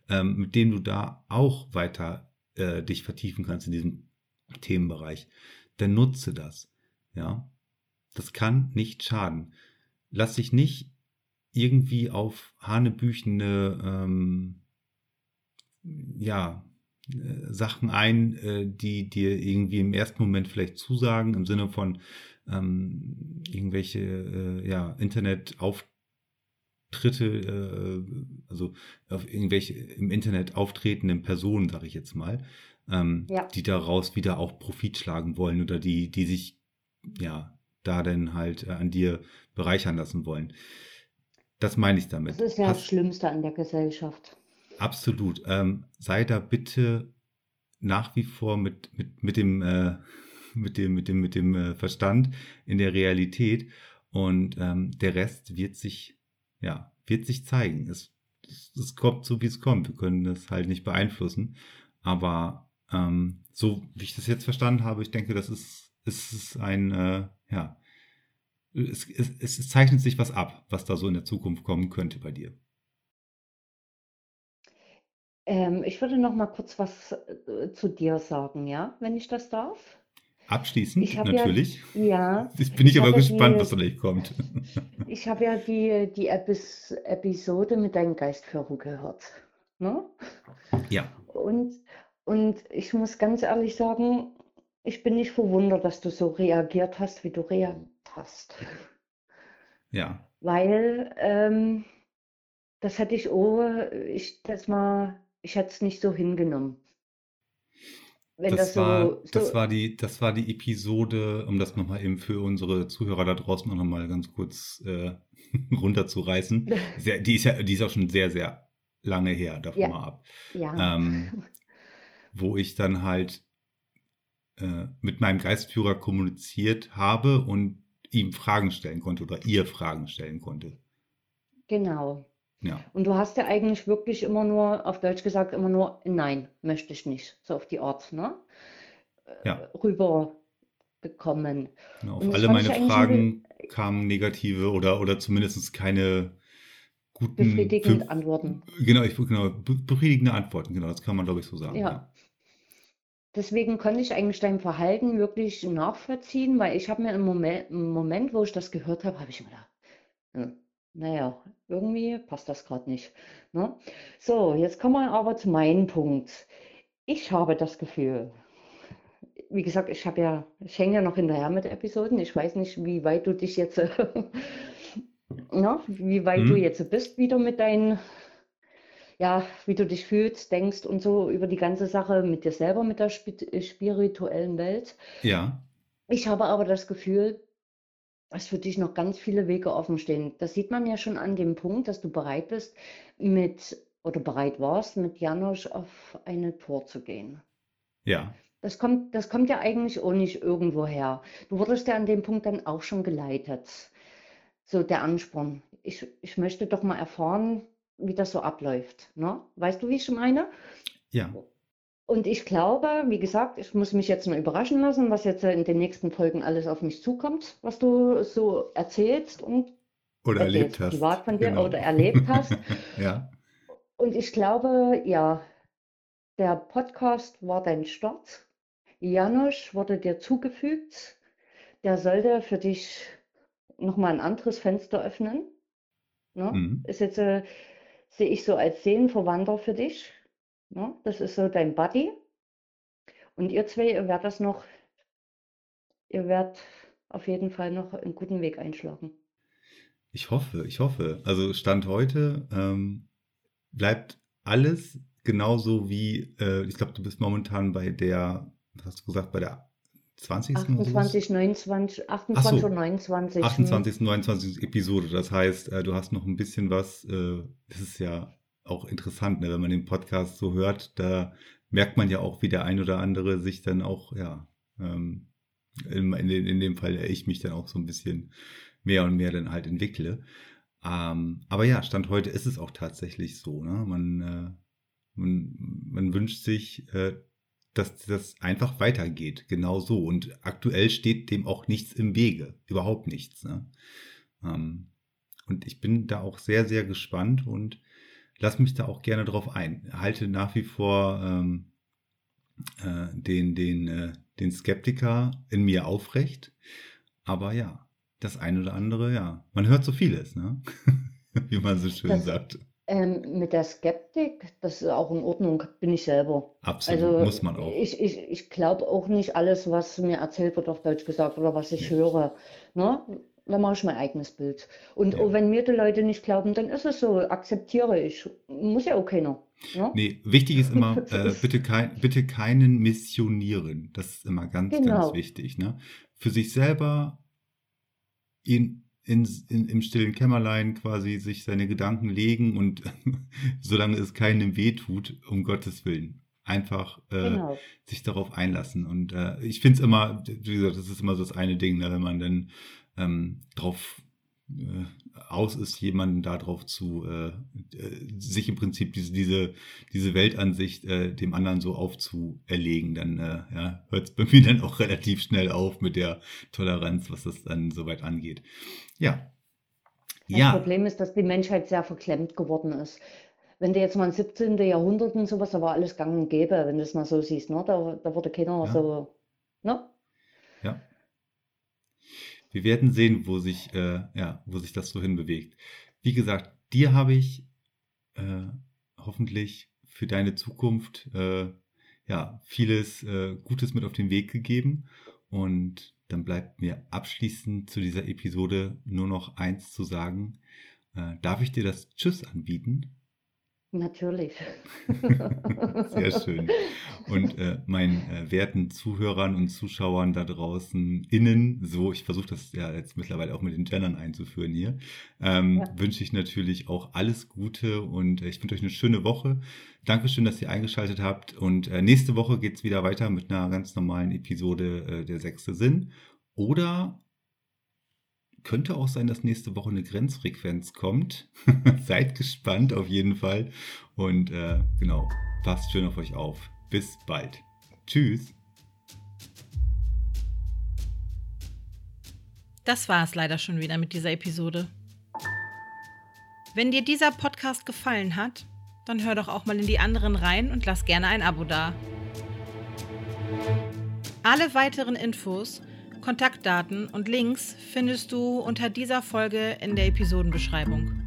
ähm, mit dem du da auch weiter äh, dich vertiefen kannst in diesem Themenbereich, dann nutze das. Ja, das kann nicht schaden. Lass dich nicht irgendwie auf hanebüchene ähm, ja, äh, Sachen ein, äh, die dir irgendwie im ersten Moment vielleicht zusagen, im Sinne von ähm, irgendwelche äh, ja, Internetauftritte, äh, also auf irgendwelche im Internet auftretenden Personen, sage ich jetzt mal, ähm, ja. die daraus wieder auch Profit schlagen wollen oder die, die sich ja da dann halt äh, an dir bereichern lassen wollen. Das meine ich damit. Das ist ja Hast, das Schlimmste an der Gesellschaft. Absolut. Ähm, sei da bitte nach wie vor mit, mit, mit dem, äh, [laughs] mit dem, mit dem, mit dem äh, Verstand in der Realität und ähm, der Rest wird sich, ja, wird sich zeigen. Es, es, es kommt so, wie es kommt. Wir können das halt nicht beeinflussen. Aber ähm, so wie ich das jetzt verstanden habe, ich denke, das ist, ist ein, äh, ja, es, es, es zeichnet sich was ab, was da so in der Zukunft kommen könnte bei dir. Ähm, ich würde noch mal kurz was äh, zu dir sagen, ja, wenn ich das darf. Abschließend, Ich habe ja, natürlich. ja, [laughs] Jetzt bin ich ich aber gespannt, was die, da gleich kommt. [laughs] ich habe ja die, die Epis Episode mit deinem Geistführer gehört. Ne? Ja, Und, und ich muss ganz ehrlich sagen, ich bin nicht verwundert, dass du so reagiert hast, wie du reagiert hast. ja, Weil ähm, das hätte ich auch, ich das mal ich hätte es nicht so hingenommen. Wenn das, das war, so, so das war die, das war die Episode, um das nochmal eben für unsere Zuhörer da draußen auch nochmal ganz kurz äh, [laughs] runterzureißen. [laughs] Sehr, die, ist ja, die ist auch schon sehr, sehr lange her, davon ja. mal ab. Ja. Ähm, [laughs] wo ich dann halt äh, mit meinem Geistführer kommuniziert habe und ihm Fragen stellen konnte oder ihr Fragen stellen konnte. Genau. Ja. Und du hast ja eigentlich wirklich immer nur, auf Deutsch gesagt, immer nur Nein, möchte ich nicht, so auf die Art, ne? Ja. Rüber bekommen. Ja, auf alle meine Fragen kamen negative oder, oder zumindest keine guten. Befriedigende Antworten. Genau, ich, genau, befriedigende Antworten, genau, das kann man, glaube ich, so sagen. Ja. ja. Deswegen konnte ich eigentlich dein Verhalten wirklich nachvollziehen, weil ich habe mir im Moment, im Moment, wo ich das gehört habe, habe ich mir gedacht, hm, naja, irgendwie passt das gerade nicht. Ne? So, jetzt kommen wir aber zu meinem Punkt. Ich habe das Gefühl, wie gesagt, ich habe ja, ich hänge ja noch hinterher mit Episoden. Ich weiß nicht, wie weit du dich jetzt, [laughs] ne, wie weit du Mhm. jetzt bist wieder mit deinen ja, wie du dich fühlst, denkst und so über die ganze Sache mit dir selber, mit der spirituellen Welt. Ja. Ich habe aber das Gefühl, dass für dich noch ganz viele Wege offen stehen. Das sieht man ja schon an dem Punkt, dass du bereit bist, mit oder bereit warst, mit Janosch auf eine Tour zu gehen. Ja. Das kommt, das kommt ja eigentlich auch nicht irgendwo her. Du wurdest ja an dem Punkt dann auch schon geleitet. So der Ansporn. Ich, ich möchte doch mal erfahren, wie das so abläuft. Ne? Weißt du, wie ich meine? Ja. Und ich glaube, wie gesagt, ich muss mich jetzt mal überraschen lassen, was jetzt in den nächsten Folgen alles auf mich zukommt, was du so erzählst und oder erlebt hast. Privat von dir genau. oder erlebt hast. [laughs] ja. Und ich glaube, ja, der Podcast war dein Start. Janusz wurde dir zugefügt. Der sollte für dich nochmal ein anderes Fenster öffnen. Ne? Mhm. Ist jetzt, äh, sehe ich so als Seelenverwandter für dich. Ne? Das ist so dein Buddy. Und ihr zwei, ihr werdet das noch, ihr werdet auf jeden Fall noch einen guten Weg einschlagen. Ich hoffe, ich hoffe. Also Stand heute ähm, bleibt alles genauso wie, äh, ich glaube, du bist momentan bei der, hast du gesagt, bei der 20. 28, 29, 28 so, 29. 28, 29 Episode. Das heißt, äh, du hast noch ein bisschen was, äh, das ist ja auch interessant, ne? wenn man den Podcast so hört, da merkt man ja auch, wie der ein oder andere sich dann auch, ja, ähm, in, in, in dem Fall ich mich dann auch so ein bisschen mehr und mehr dann halt entwickle. Ähm, aber ja, Stand heute ist es auch tatsächlich so. Ne? Man, äh, man, man wünscht sich, dass das einfach weitergeht, genau so. Und aktuell steht dem auch nichts im Wege, überhaupt nichts. Ne? Ähm, und ich bin da auch sehr, sehr gespannt und lass mich da auch gerne drauf ein. Halte nach wie vor ähm, äh, den, den, äh, den Skeptiker in mir aufrecht. Aber ja, das eine oder andere, ja. Man hört so vieles, ne? [laughs] Wie man so schön das, sagt. Ähm, mit der Skeptik, das ist auch in Ordnung, bin ich selber. Absolut, also, muss man auch. Ich, ich, ich glaube auch nicht alles, was mir erzählt wird, auf Deutsch gesagt, oder was ich ja. höre. Ne? dann mache ich mein eigenes Bild. Und ja. wenn mir die Leute nicht glauben, dann ist es so, akzeptiere ich. Muss ja auch keiner. Ne? Nee, wichtig ist immer, [laughs] äh, bitte, kein, bitte keinen missionieren. Das ist immer ganz, genau. ganz wichtig. Ne? Für sich selber in, in, in, im stillen Kämmerlein quasi sich seine Gedanken legen und [laughs] solange es keinem weh tut, um Gottes Willen. Einfach äh, genau. sich darauf einlassen. Und äh, ich finde es immer, wie gesagt, das ist immer so das eine Ding, ne, wenn man dann ähm, drauf äh, aus ist, jemanden darauf zu, äh, äh, sich im Prinzip diese, diese, diese Weltansicht äh, dem anderen so aufzuerlegen, dann äh, ja, hört es bei [laughs] mir dann auch relativ schnell auf mit der Toleranz, was das dann soweit angeht. Ja. Das ja. Problem ist, dass die Menschheit sehr verklemmt geworden ist. Wenn du jetzt mal im 17. Jahrhundert und sowas, da war alles gang und gäbe, wenn du es mal so siehst, ne? da, da wurde keiner ja. so, ne? Ja wir werden sehen, wo sich, äh, ja, wo sich das so hinbewegt. Wie gesagt, dir habe ich äh, hoffentlich für deine Zukunft äh, ja vieles äh, Gutes mit auf den Weg gegeben. Und dann bleibt mir abschließend zu dieser Episode nur noch eins zu sagen. Äh, darf ich dir das Tschüss anbieten? Natürlich. [laughs] Sehr schön. Und äh, meinen äh, werten Zuhörern und Zuschauern da draußen innen, so, ich versuche das ja jetzt mittlerweile auch mit den Gendern einzuführen hier, ähm, ja. wünsche ich natürlich auch alles Gute und äh, ich wünsche euch eine schöne Woche. Dankeschön, dass ihr eingeschaltet habt. Und äh, nächste Woche geht es wieder weiter mit einer ganz normalen Episode äh, der sechste Sinn. Oder könnte auch sein, dass nächste Woche eine Grenzfrequenz kommt. [laughs] Seid gespannt auf jeden Fall. Und äh, genau, passt schön auf euch auf. Bis bald. Tschüss. Das war es leider schon wieder mit dieser Episode. Wenn dir dieser Podcast gefallen hat, dann hör doch auch mal in die anderen rein und lass gerne ein Abo da. Alle weiteren Infos Kontaktdaten und Links findest du unter dieser Folge in der Episodenbeschreibung.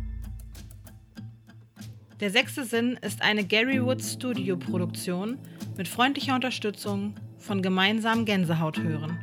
Der sechste Sinn ist eine Gary Woods Studio Produktion mit freundlicher Unterstützung von gemeinsam Gänsehaut hören.